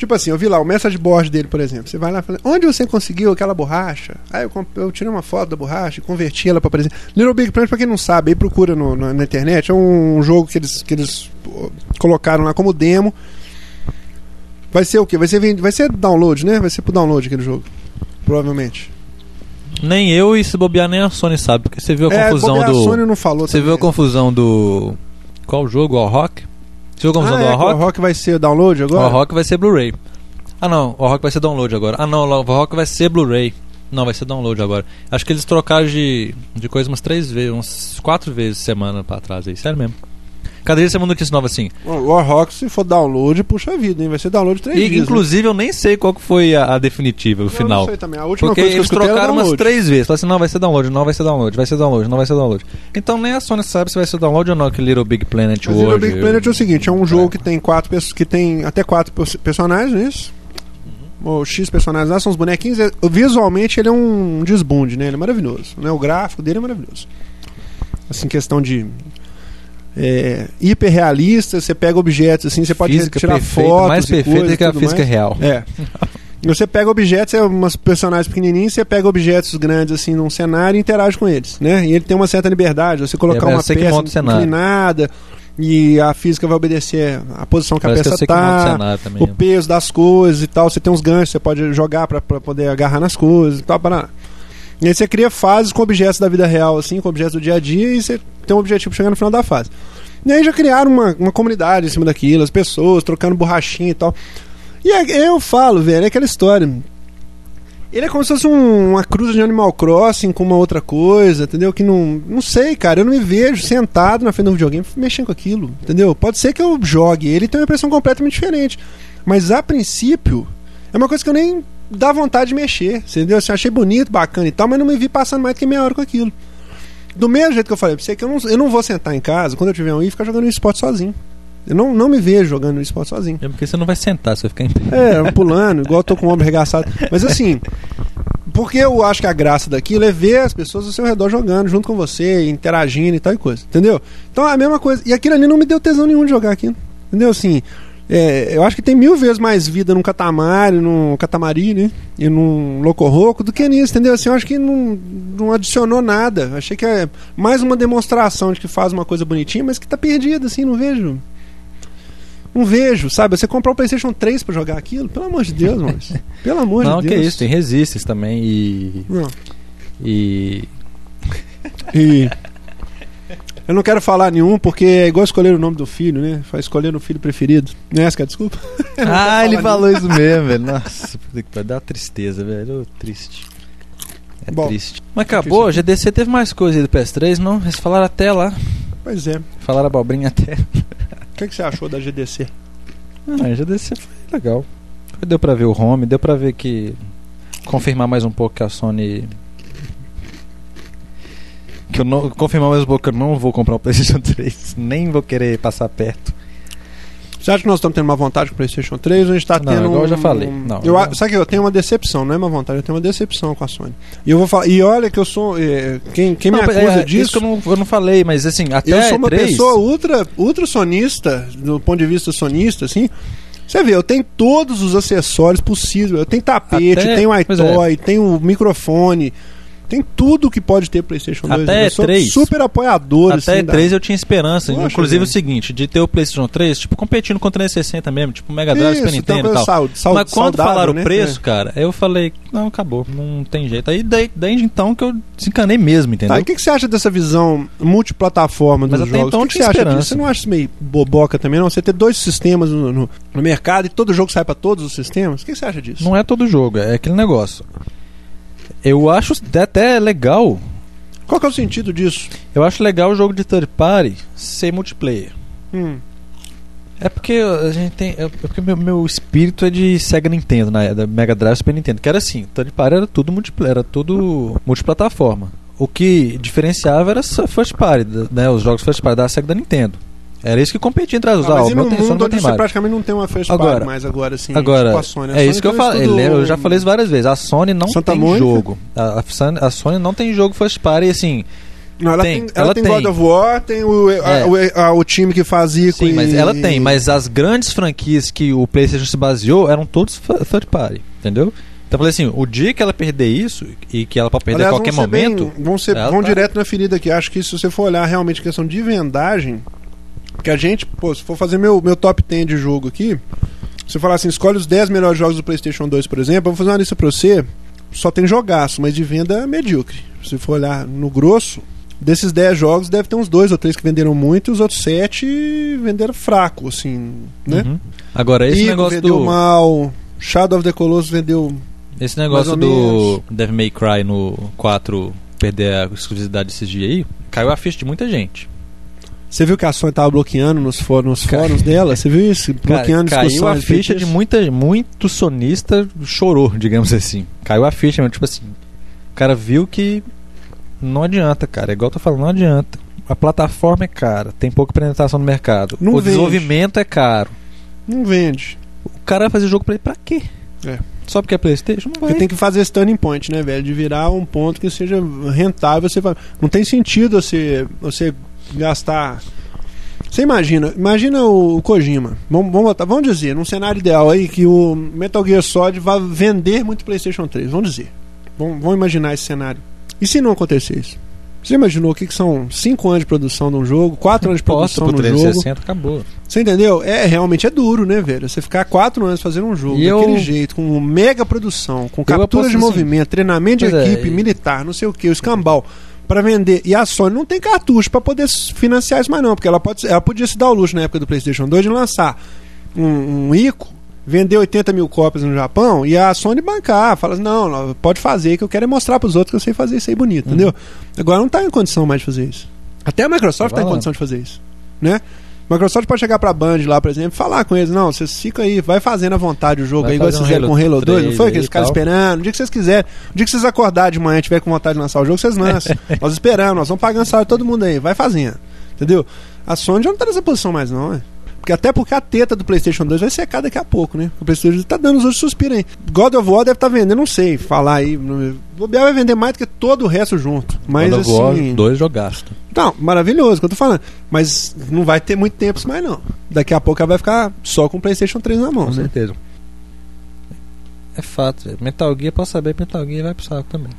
Tipo assim, eu vi lá o message board dele, por exemplo. Você vai lá e fala: Onde você conseguiu aquela borracha? Aí eu, eu tirei uma foto da borracha e converti ela pra aparecer. Little Big Planet, pra quem não sabe, aí procura no- na, na internet. É um jogo que eles, que eles colocaram lá como demo. Vai ser o quê? Vai ser, vai ser download, né? Vai ser pro download aquele jogo. Provavelmente. Nem eu e se bobear nem a Sony sabe, porque você viu a é, confusão bobear, do. A Sony não falou Você viu a também. confusão do. Qual jogo? O Rock? Você viu confusão ah, é, All que o Rock? Rock vai ser download O agora? Rock vai ser Blu-ray. Ah não, o Rock vai ser download agora. Ah não, o Rock vai ser Blu-ray. Não, vai ser download agora. Acho que eles trocaram de, de coisa umas três vezes, umas quatro vezes semana pra trás aí, sério mesmo. Cada dia você manda notícia nova assim. O War Rock, se for download, puxa vida, hein? Vai ser download três E, dias. né? inclusive eu nem sei qual que foi a, a definitiva, o Eu final. Não sei também. A última Porque coisa que eu eles trocaram umas três vezes. Falaram assim, não, vai ser download, não vai ser download, vai ser download, não vai ser download. Então nem a Sony sabe se vai ser download ou não, aquele Little Big Planet Mas hoje. Little Big Planet é o seguinte, é um jogo que tem quatro pessoas, que tem até quatro pers- personagens, não é isso? Uhum. Ou X personagens lá, são os bonequinhos. É- Visualmente ele é um desbunde, né? Ele é maravilhoso. Né? O gráfico dele é maravilhoso. Assim, questão de. É, hiperrealista, você pega objetos assim, você pode Física tirar perfeita, fotos. mais perfeita que a física mais. real. É. Você pega objetos, é umas personagens pequenininhos, você pega objetos grandes assim num cenário e interage com eles, né? E ele tem uma certa liberdade, você colocar É, uma peça inclinada e a física vai obedecer a posição que Parece a peça monta o tá, o peso das coisas e tal. Você tem uns ganchos, você pode jogar pra poder agarrar nas coisas e tal. Para... E aí você cria fases com objetos da vida real, assim, com objetos do dia a dia, e você tem um objetivo chegar no final da fase. E aí já criaram uma, uma comunidade em cima daquilo, as pessoas trocando borrachinha e tal. E é- eu falo, velho, é aquela história. Ele é como se fosse um- uma cruz de Animal Crossing com uma outra coisa, entendeu? Que não. Não sei, cara. Eu não me vejo sentado na frente do videogame mexendo com aquilo, entendeu? Pode ser que eu jogue ele tenha uma impressão completamente diferente. Mas a princípio, é uma coisa que eu nem dá vontade de mexer, entendeu? Assim, achei bonito, bacana e tal, mas não me vi passando mais do que meia hora com aquilo. Do mesmo jeito que eu falei pra você, que eu não, eu não vou sentar em casa, quando eu tiver um e ficar jogando esporte sozinho. Eu não, não me vejo jogando esporte sozinho. É porque você não vai sentar, você vai ficar em pé. É, pulando, igual eu tô com o ombro arregaçado. Mas assim, porque eu acho que a graça daquilo é ver as pessoas ao seu redor jogando junto com você, interagindo e tal e coisa, entendeu? Então é a mesma coisa. E aquilo ali não me deu tesão nenhum de jogar aquilo. Entendeu? Assim, é, eu acho que tem mil vezes mais vida num catamari, num catamari, né? E num locorroco do que nisso, entendeu? Assim, eu acho que não, não adicionou nada. Achei que é mais uma demonstração de que faz uma coisa bonitinha, mas que tá perdida, assim, não vejo. Não vejo, sabe? Você comprar o PlayStation 3 pra jogar aquilo, pelo amor de Deus, mano. Pelo amor não, de que Deus. isso, tem Resistance também e. Não. E. E eu não quero falar nenhum porque é igual escolher o nome do filho, né? Faz escolher o filho preferido. Não é essa que é a desculpa? Ah, ele falar falou isso mesmo, velho. Nossa, puta que pariu, dá tristeza, velho. Ô, Triste. É Bom, triste. Mas acabou, a GDC teve mais coisa aí do PS3, não? Eles falaram até lá. Pois é. Falaram abobrinha até. O que, que você achou da GDC? Ah, a GDC foi legal. Deu pra ver o home, deu pra ver que. Confirmar mais um pouco que a Sony. Que eu não. Confirmar mais um pouco que eu não vou comprar o PlayStation 3. Nem vou querer passar perto. Você acha que nós estamos tendo uma vontade com o PlayStation 3 ou a gente está Não, tendo. igual eu já um- falei. Não, eu, não. Sabe que eu tenho uma decepção, não é uma vontade, eu tenho uma decepção com a Sony. E eu vou falar. E olha que eu sou. eh, quem quem me Não, acusa é, isso disso. que eu não, eu não falei, mas assim, até Eu sou uma três, pessoa ultra, ultra sonista, do ponto de vista sonista, assim. Você vê, eu tenho todos os acessórios possíveis. Eu tenho tapete, Até- tenho pois iToy, tenho microfone, tem tudo que pode ter PlayStation 2. Até eu sou três. super apoiador. Até assim, da- E3 eu tinha esperança. Poxa, inclusive o seguinte, de ter o PlayStation 3, tipo, competindo com o 360 mesmo, tipo, Mega Drive, Super tem Nintendo e tal. sau- sau- Mas quando saudável, falaram né? o preço, É. cara, eu falei, não, acabou, não tem jeito. Aí daí, daí então que eu desencanei mesmo, entendeu? Tá, e o que, que você acha dessa visão multiplataforma dos Mas jogos? então o que, que você acha esperança. disso? Você não acha isso meio boboca também, não? Você ter dois sistemas no, no- no mercado e todo jogo sai pra todos os sistemas? O que, que você acha disso? Não é todo jogo, é aquele negócio. Eu acho até legal. Qual que é o sentido disso? Eu acho legal o jogo de third party ser multiplayer. Hum. É porque a gente tem. É porque meu, meu espírito é de Sega Nintendo, na, da Mega Drive Super Nintendo. Que era assim, third party era tudo multiplayer, era tudo multiplataforma. O que diferenciava era first party, né? Os jogos first party da Sega da Nintendo. Era isso que competia entre as Ah, mas ah, o meu no o mundo onde você Mario. praticamente não tem uma first Agora- party mais agora, assim, Agora, tipo a Sony. A é Sony isso que eu falei. tudo- Eu já falei isso várias vezes. A Sony não Santa tem Mônica? jogo. A, a Sony- não tem jogo first party, assim. Não, ela Tem, tem, ela ela tem tem. God of War, tem o, a- É. o, a- o time que faz Ico Sim, e... mas ela tem. Mas as grandes franquias que o PlayStation se baseou eram todos third party, entendeu? Então eu falei assim, o dia que ela perder isso e que ela pode perder Aliás, a qualquer ser bem- momento, vão ser, vão tá- direto na ferida aqui. Acho que se você for olhar realmente questão de vendagem, porque a gente, pô, se for fazer meu, meu top 10 de jogo aqui, se eu falar assim, escolhe os 10 melhores jogos do PlayStation 2, por exemplo, eu vou fazer uma lista pra você, só tem jogaço, mas de venda medíocre. Se for olhar no grosso, desses 10 jogos deve ter uns dois ou três que venderam muito, e os outros 7 venderam fraco, assim, né? Uhum. Agora esse Ico negócio vendeu do mal, Shadow of the Colossus vendeu esse negócio do. Devil May Cry no 4 perder a exclusividade desses dias aí, caiu a ficha de muita gente. Você viu que a Sony tava bloqueando nos, Ca- fóruns dela? Você viu isso? Bloqueando Cara, caiu a ficha de muita muito sonista chorou, digamos assim. Caiu a ficha, mas tipo assim, o cara viu que não adianta, cara. É igual eu tô falando, não adianta. A plataforma é cara, tem pouca apresentação no mercado. Não o vende. desenvolvimento é caro. Não vende. O cara vai fazer jogo pra ele pra quê? É. Só porque é Playstation? Não vai. Você tem que fazer esse turning point, né, velho? De virar um ponto que seja rentável. Você fa- Não tem sentido você, você gastar. Você imagina, imagina o, Kojima. Vamos, vamos, botar- vamos dizer, num cenário ideal aí, que o Metal Gear Solid vai vender muito PlayStation 3. Vamos dizer. Vamos, vamos imaginar esse cenário. E se não acontecer isso? Você imaginou o que, que são 5 anos de produção de um jogo, 4 anos de produção pro de um jogo? 360, acabou. Você entendeu? É, realmente é duro, né, velho? Você ficar quatro anos fazendo um jogo E daquele eu- jeito, com mega produção, com captura de assim- movimento, treinamento de Pois é, equipe, e- militar, não sei o que, o escambau, pra vender. E a Sony não tem cartucho pra poder financiar isso mais não, porque ela, pode, ela podia se dar o luxo na época do PlayStation 2 de lançar um, um Ico, vender 80 mil cópias no Japão e a Sony bancar, fala assim, não, pode fazer, que eu quero é mostrar pros outros que eu sei fazer isso aí bonito, Uhum. entendeu? Agora não tá em condição mais de fazer isso. Até a Microsoft Vai tá em condição de fazer isso, né? Microsoft pode chegar pra Band lá, por exemplo, falar com eles, não, vocês ficam aí, vai fazendo à vontade o jogo Vai aí, igual vocês um fizeram com o Halo Halo 2, não 3 foi? Que eles ficaram esperando. O dia que vocês quiserem, o dia que vocês acordarem de manhã e tiver com vontade de lançar o jogo, vocês lançam. nós esperamos, nós vamos pagando salário de todo mundo aí, vai fazendo. Entendeu? A Sony já não tá nessa posição mais, não, é. Porque até porque a teta do PlayStation 2 vai secar daqui a pouco, né? O PlayStation 2 tá dando os outros suspiros aí. God of War deve estar vendendo, não sei, falar aí. O Bobear vai vender mais do que todo o resto junto. Mas God of War, assim. dois jogaço. Não, maravilhoso, que eu tô falando. Mas não vai ter muito tempo isso mais, não. Daqui a pouco ela vai ficar só com o PlayStation 3 na mão, Com né? certeza. É fato. Metal Gear, posso saber, Metal Gear vai pro saco também.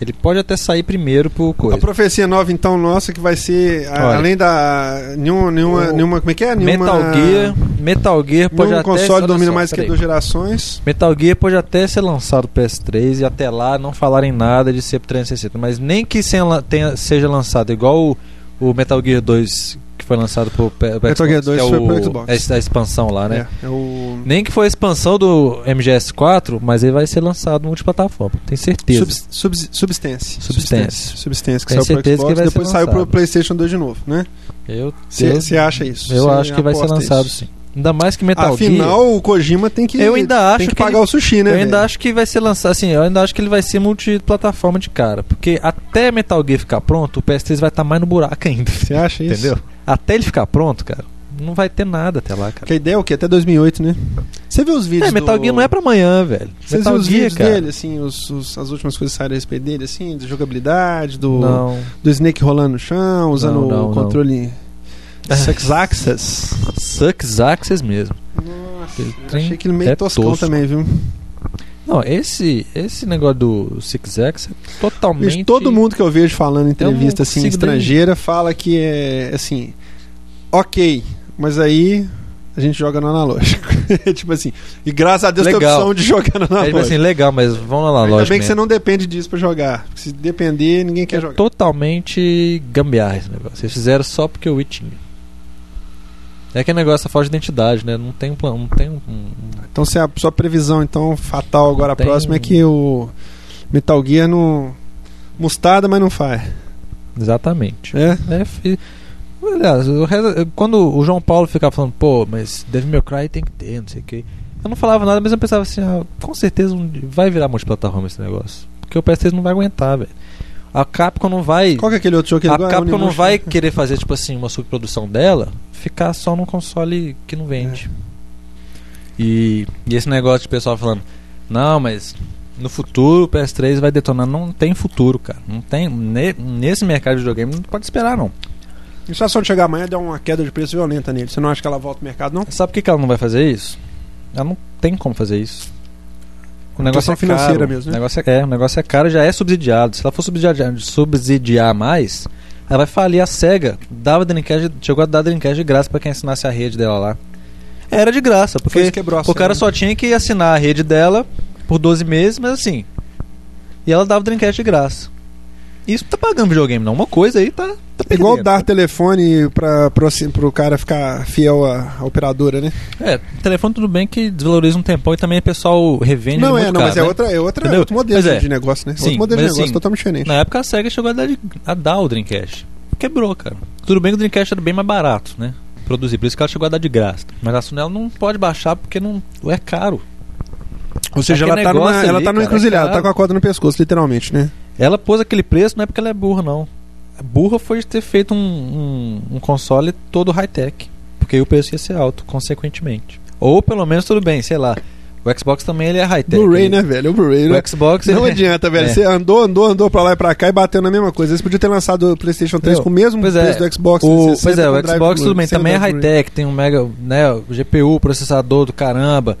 Ele pode até sair primeiro pro A coisa. profecia nova, então, nossa, que vai ser, a- além da. Nenhuma, nenhuma, nenhuma. Como é que é? Nenhuma, Metal Gear, Metal Gear pode até console domina só, mais que duas gerações. Metal Gear pode até ser lançado pro PS3 e até lá não falarem nada de ser pro 360, mas nem que tenha- seja lançado igual o, o Metal Gear 2 que foi lançado pro, pro Metal Gear Xbox, 2 que é foi o- pro Xbox. A, a expansão lá, né? É, é o. Nem que foi a expansão do MGS4, mas ele vai ser lançado multiplataforma, tenho certeza. Subs, subs, substância. Substância. Substância, que Tenho saiu pro Xbox, depois saiu pro. PlayStation 2 de novo, né? Eu, Você acha isso? eu acho que vai ser lançado isso? sim. Ainda mais que Metal Gear. Afinal, o Kojima tem que, Eu ainda acho tem que, pagar ele- o sushi, né? eu ainda velho? acho que vai ser lançado assim, eu ainda acho que ele vai ser multiplataforma de cara, porque até Metal Gear ficar pronto, o PS3 vai estar mais no buraco ainda. Você acha isso? Entendeu? Até ele ficar pronto, cara. não vai ter nada até lá, cara. Que ideia é o quê? Até 2008, né? Você viu os vídeos É, Metal do... Gear não é pra amanhã, velho. Você Metal viu os Gear, vídeos cara. dele, assim, os, os- as últimas coisas que saíram a respeito dele, assim, de jogabilidade, do, Não. do Snake rolando no chão, usando Não, não, o controle Sex Access. Sucks Access mesmo. Nossa, trem achei aquele meio é toscão tosco. também, viu? Não, esse, esse negócio do Six X é totalmente. Todo mundo que eu vejo falando em entrevista assim, estrangeira fala que é assim, ok, mas aí a gente joga no analógico. tipo assim, e graças a Deus tem a Legal. opção de jogar no É tipo analógico. assim, legal, mas vamos lá, Ainda lógico. bem que você não depende disso pra jogar. Se depender, ninguém quer É jogar. totalmente gambiarra esse negócio. Vocês fizeram só porque o Wii tinha. É que negócio da falta de identidade, né? Não tem um plano, não tem um. Então, se a sua previsão então fatal agora Tem- próxima é que o Metal Gear não mostarda, mas não faz. Exatamente. É? É, Aliás, quando o João Paulo ficava falando, pô, mas Devil May Cry tem que ter, não sei o que. Eu não falava nada, mas eu pensava assim, ah, com certeza vai virar multiplataforma esse negócio. Porque o PS3 não vai aguentar, velho. A Capcom não vai. Qual que é aquele outro jogo que ele A gosta? Capcom não vai querer fazer, tipo assim, uma subprodução dela, ficar só num console que não vende. E, e esse negócio de pessoal falando, não, mas no futuro o PS3 vai detonar. Não tem futuro, cara. Não tem. ne- nesse mercado de videogame não pode esperar, não. E se a Sony chegar amanhã der uma queda de preço violenta nele, você não acha que ela volta ao mercado, não? Sabe por que, que ela não vai fazer isso? Ela não tem como fazer isso. O negócio é financeira caro. mesmo, né? O negócio é, é, o negócio é caro já é subsidiado. Se ela for subsidiar, subsidiar mais, ela vai falir a SEGA. Dava Dreamcast, chegou a dar Dreamcast de graça pra quem assinasse a rede dela lá. Era de graça, porque a o cara Sony. só tinha que assinar a rede dela por 12 meses, mas assim. E ela dava Dreamcast de graça. Isso não tá pagando videogame, não. Uma coisa aí tá. tá Igual dar telefone pra, pro, assim, pro cara ficar fiel à, à operadora, né? É, telefone tudo bem que desvaloriza um tempão e também o pessoal revende não, é, não, caro, mas é, né? outra, é, outra, Entendeu? outro modelo é. de negócio, né? Sim, outro modelo de mas negócio assim, totalmente diferente. Na época a SEGA chegou a dar, de- a dar o Dreamcast. Quebrou, cara. Tudo bem que o Dreamcast era bem mais barato, né? Produzir, por isso que ela chegou a dar de graça. Mas a Sony ela não pode baixar porque não é caro. Ou seja, aquele ela tá, numa, negócio ela ali, tá numa é encruzilhada, caro. tá com a corda no pescoço, literalmente, né? Ela pôs aquele preço não é porque ela é burra, não. A burra foi ter feito um, um, um console todo high-tech. Porque aí o preço ia ser alto, consequentemente. Ou pelo menos tudo bem, sei lá. O Xbox também ele é high-tech. Blu-ray, né, velho? O Blu-ray. né? O Xbox Não ele- adianta, velho. É. Você andou, andou, andou pra lá e pra cá e bateu na mesma coisa. Eles podiam ter lançado o PlayStation 3 Entendeu? com o mesmo é. preço do Xbox. O, 360 pois é, o Xbox tudo bem, também é high-tech, tem um mega, né, o GPU, processador do caramba,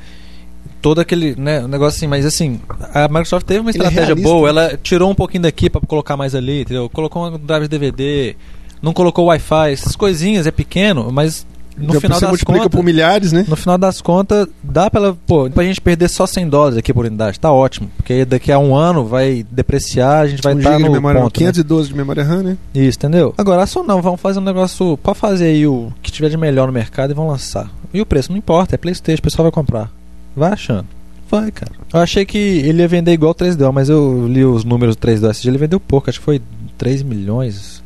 todo aquele, né, negócio assim, mas assim, a Microsoft teve uma é estratégia realista, boa, né? ela tirou um pouquinho daqui pra colocar mais ali, entendeu? Colocou um drive DVD, não colocou Wi-Fi, essas coisinhas, é pequeno, mas no Já final você das multiplica contas, por milhares, né? no final das contas, dá pra, ela- pô, pra gente perder só 100 dólares aqui por unidade, tá ótimo, porque daqui a um ano vai depreciar, a gente vai um estar giga de no memória, ponto, né? 512 de memória RAM, né? Isso, entendeu? Agora, só não, vamos fazer um negócio. Pode fazer aí o que tiver de melhor no mercado e vão lançar. E o preço não importa, é Playstation, o pessoal vai comprar. Vai achando. Vai, cara. Eu achei que ele ia vender igual o 3DO, mas eu li os números do 3DO esse dia, ele vendeu pouco, acho que foi 3 milhões.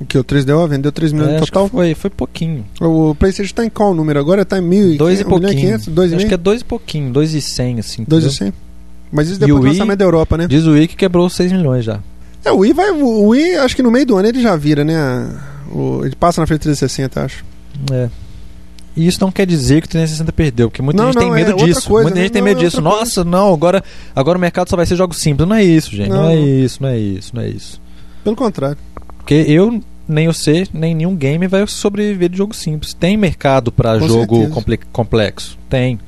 O que? O 3DO vendeu 3 milhões É, total? foi, foi pouquinho. O PlayStation tá em qual número agora? Tá em 1.500, Dois e 1 milhão e pouquinho. 500, 2 e Acho que é dois e pouquinho, dois e cem, assim. 2 e entendeu? 100. Mas isso depois do lançamento da Europa, né? Diz o Wii que quebrou 6 milhões já. É, o Wii vai. O Wii, acho que no meio do ano ele já vira, né? o- ele passa na frente 360, acho. É. E isso não quer dizer que o 360 perdeu, porque muita Não, gente tem não, medo é disso. coisa, muita né? gente tem Não, medo é disso. coisa. Nossa, não, agora, agora o mercado só vai ser jogos simples. Não é isso, gente. Não, é isso, não é isso, não é isso. Pelo contrário. Porque eu, nem você, nem nenhum game vai sobreviver de jogo simples. Tem mercado Com jogo comple- complexo? Tem.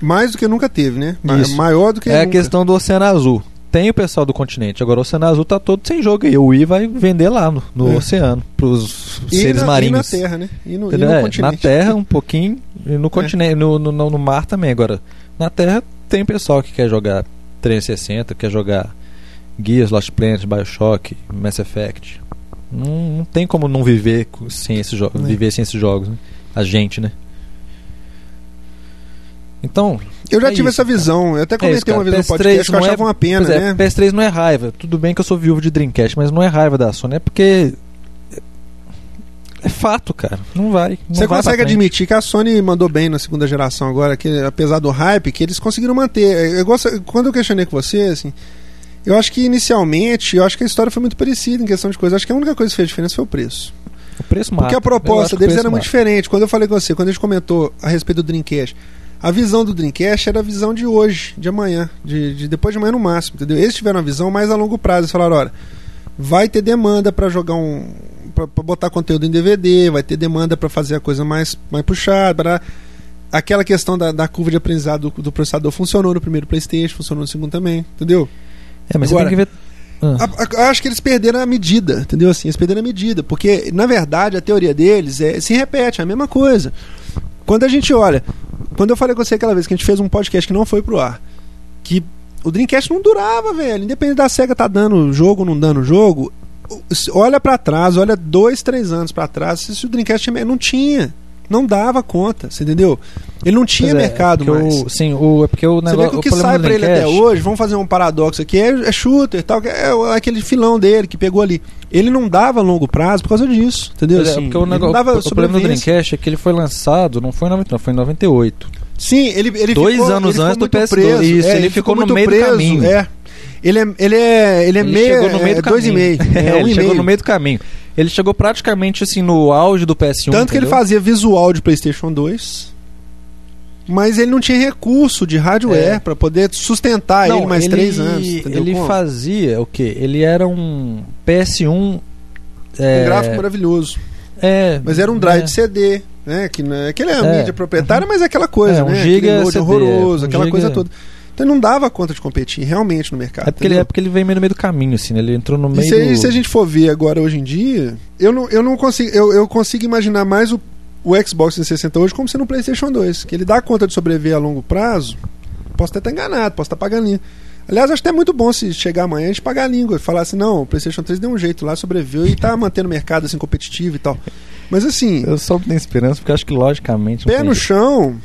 Mais do que nunca teve, né? Ma- Isso. Maior do que é a nunca. questão do Oceano Azul. Tem o pessoal do continente. Agora o Oceano Azul tá todo sem jogo aí. O Wii vai vender lá no, no É. oceano, pros E seres na, marinhos. E na Terra, né? E no, e no É, na continente. terra um pouquinho e no continente, no, no, no mar também. Agora, na terra tem pessoal que quer jogar 360, quer jogar Gears, Lost Planet, Bioshock, Mass Effect. Não, não tem como não viver sem esses jogos, É. viver sem esses jogos, né? A gente, né? Então, Eu já É tive isso, essa visão. Eu até comentei isso, cara. uma vez no PS3 podcast que eu é- achava uma pena, é, né? PS3 não é raiva. Tudo bem que eu sou viúvo de Dreamcast, mas não é raiva da Sony, é porque é- é fato, cara. Não vai. Não Você vai consegue admitir que a Sony mandou bem na segunda geração agora, que apesar do hype, que eles conseguiram manter. Eu gosto, quando eu questionei com você, assim, eu acho que inicialmente, eu acho que a história foi muito parecida em questão de coisa. Acho que a única coisa que fez diferença foi o preço. O preço mata. Porque a Eu proposta deles era muito mata. diferente. Quando eu falei com você, quando a gente comentou a respeito do Dreamcast, a visão do Dreamcast era a visão de hoje, de amanhã, de, de depois de amanhã no máximo, entendeu? Eles tiveram uma visão mais a longo prazo. Eles falaram, olha, vai ter demanda para jogar um. Pra, pra botar conteúdo em DVD, vai ter demanda para fazer a coisa mais, mais puxada. pra- Aquela questão da, da curva de aprendizado do, do processador funcionou no primeiro PlayStation, funcionou no segundo também, entendeu? É, mas Agora- você tem que ver. Ah. A- a- acho que eles perderam a medida, entendeu? Assim, eles perderam a medida, porque na verdade a teoria deles é, se repete, é a mesma coisa. Quando a gente olha, quando eu falei com você aquela vez que a gente fez um podcast que não foi pro ar, que o Dreamcast não durava, velho, independente da Sega tá dando jogo ou não dando jogo, o- olha pra trás, olha dois, três anos pra trás, se o Dreamcast não tinha, não dava conta, você entendeu? Ele não tinha Pois é, mercado porque mais. O, sim, o, é porque o Você negócio. vê que o que problema sai pra ele até hoje, vamos fazer um paradoxo aqui, é, é shooter tal, que é o- aquele filão dele que pegou ali. Ele não dava longo prazo por causa disso, entendeu? É, Assim, porque o, ele negócio, dava o problema do. Dreamcast é que ele foi lançado, não foi em 99, foi em 98. Sim, ele, ele Dois ficou, anos ele ficou antes do muito PS2, preso. isso, é, ele ficou no muito meio do preso, caminho. É. Ele é, ele é, ele é Ele meio, chegou no meio do é, dois e caminho. meio, é, É, um ele e chegou meio. no meio do caminho. Ele chegou praticamente assim no auge do PS1. Tanto que ele entendeu? fazia visual de PlayStation 2, mas ele não tinha recurso de hardware É. pra poder sustentar Não, ele mais ele- três anos. Ele como? fazia o quê? Ele era um PS1. um É, gráfico maravilhoso. é, Mas era um drive é. de CD, né? Que, não é- que ele é uma É. mídia proprietária, mas é aquela coisa, É, um né? giga CD, horroroso, um aquela giga- coisa toda. Então ele não dava conta de competir realmente no mercado. É porque, ele, é porque ele veio meio no meio do caminho, assim, né? Ele entrou no E meio se, do... se a gente for ver agora hoje em dia, eu não, eu não consigo. Eu, eu consigo imaginar mais o, o Xbox 360 hoje como sendo um PlayStation 2, que ele dá conta de sobreviver a longo prazo. Posso até estar enganado, posso estar pagando língua. Aliás, acho até muito bom se chegar amanhã a gente pagar a língua e falar assim: não, o PlayStation 3 deu um jeito lá, sobreviveu e tá mantendo o mercado assim competitivo e tal. Mas assim, Eu só tenho esperança porque acho que logicamente... pé no jeito. chão,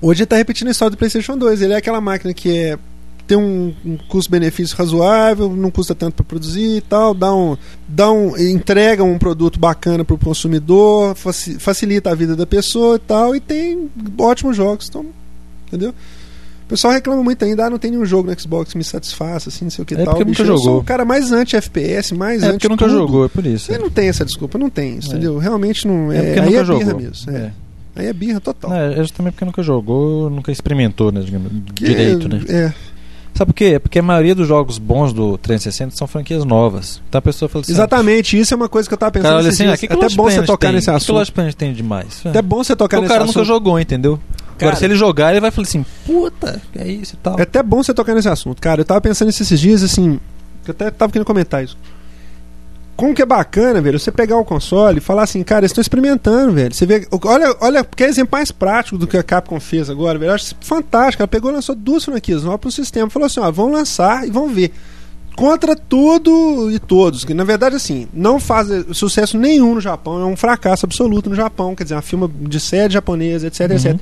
hoje ele tá repetindo a história do PlayStation 2. Ele é aquela máquina que é tem um, um custo-benefício razoável, não custa tanto para produzir e tal, dá um, dá um, entrega um produto bacana para o consumidor, faci- facilita a vida da pessoa e tal, e tem ótimos jogos, então, entendeu? O pessoal reclama muito ainda, ah, não tem nenhum jogo no Xbox que me satisfaça, assim, não sei o que É tal. porque nunca Bicho, eu sou jogou. o cara mais anti-FPS, mais É anti porque nunca tudo. jogou, é por isso. Ele não tem essa desculpa, não tem, isso, É. entendeu? Realmente não é. É porque aí nunca é birra jogou. mesmo. É. É. Aí é birra total. Não, é justamente porque nunca jogou, nunca experimentou, né, digamos, direito, né? É. Sabe por quê? É porque a maioria dos jogos bons do 360 são franquias novas. Então a pessoa fala assim... Exatamente, isso é uma coisa que eu tava O pensando. cara olha assim, dias. que que Até bom você tocar tem? nesse O que que assunto. Lost Planet tem demais? Até bom você tocar Porque o nesse cara nunca assunto. jogou, entendeu? Cara- Agora, se ele jogar, ele vai falar assim, puta, que é isso e tal. É até bom você tocar nesse assunto. Cara, eu tava pensando esses dias, assim. Eu até tava querendo comentar isso. Como que é bacana, velho, você pegar o console e falar assim, cara, estão experimentando, velho. Você vê. Olha, olha, que exemplo mais prático do que a Capcom fez agora, velho. Eu acho fantástico. Ela pegou e lançou duas franquias novas pro sistema. Falou assim, ó, vão lançar e vão ver. Contra tudo e todos. Que na verdade, assim, não faz sucesso nenhum no Japão. É um fracasso absoluto no Japão. Quer dizer, uma filme de sede japonesa, etc, Uhum. etc.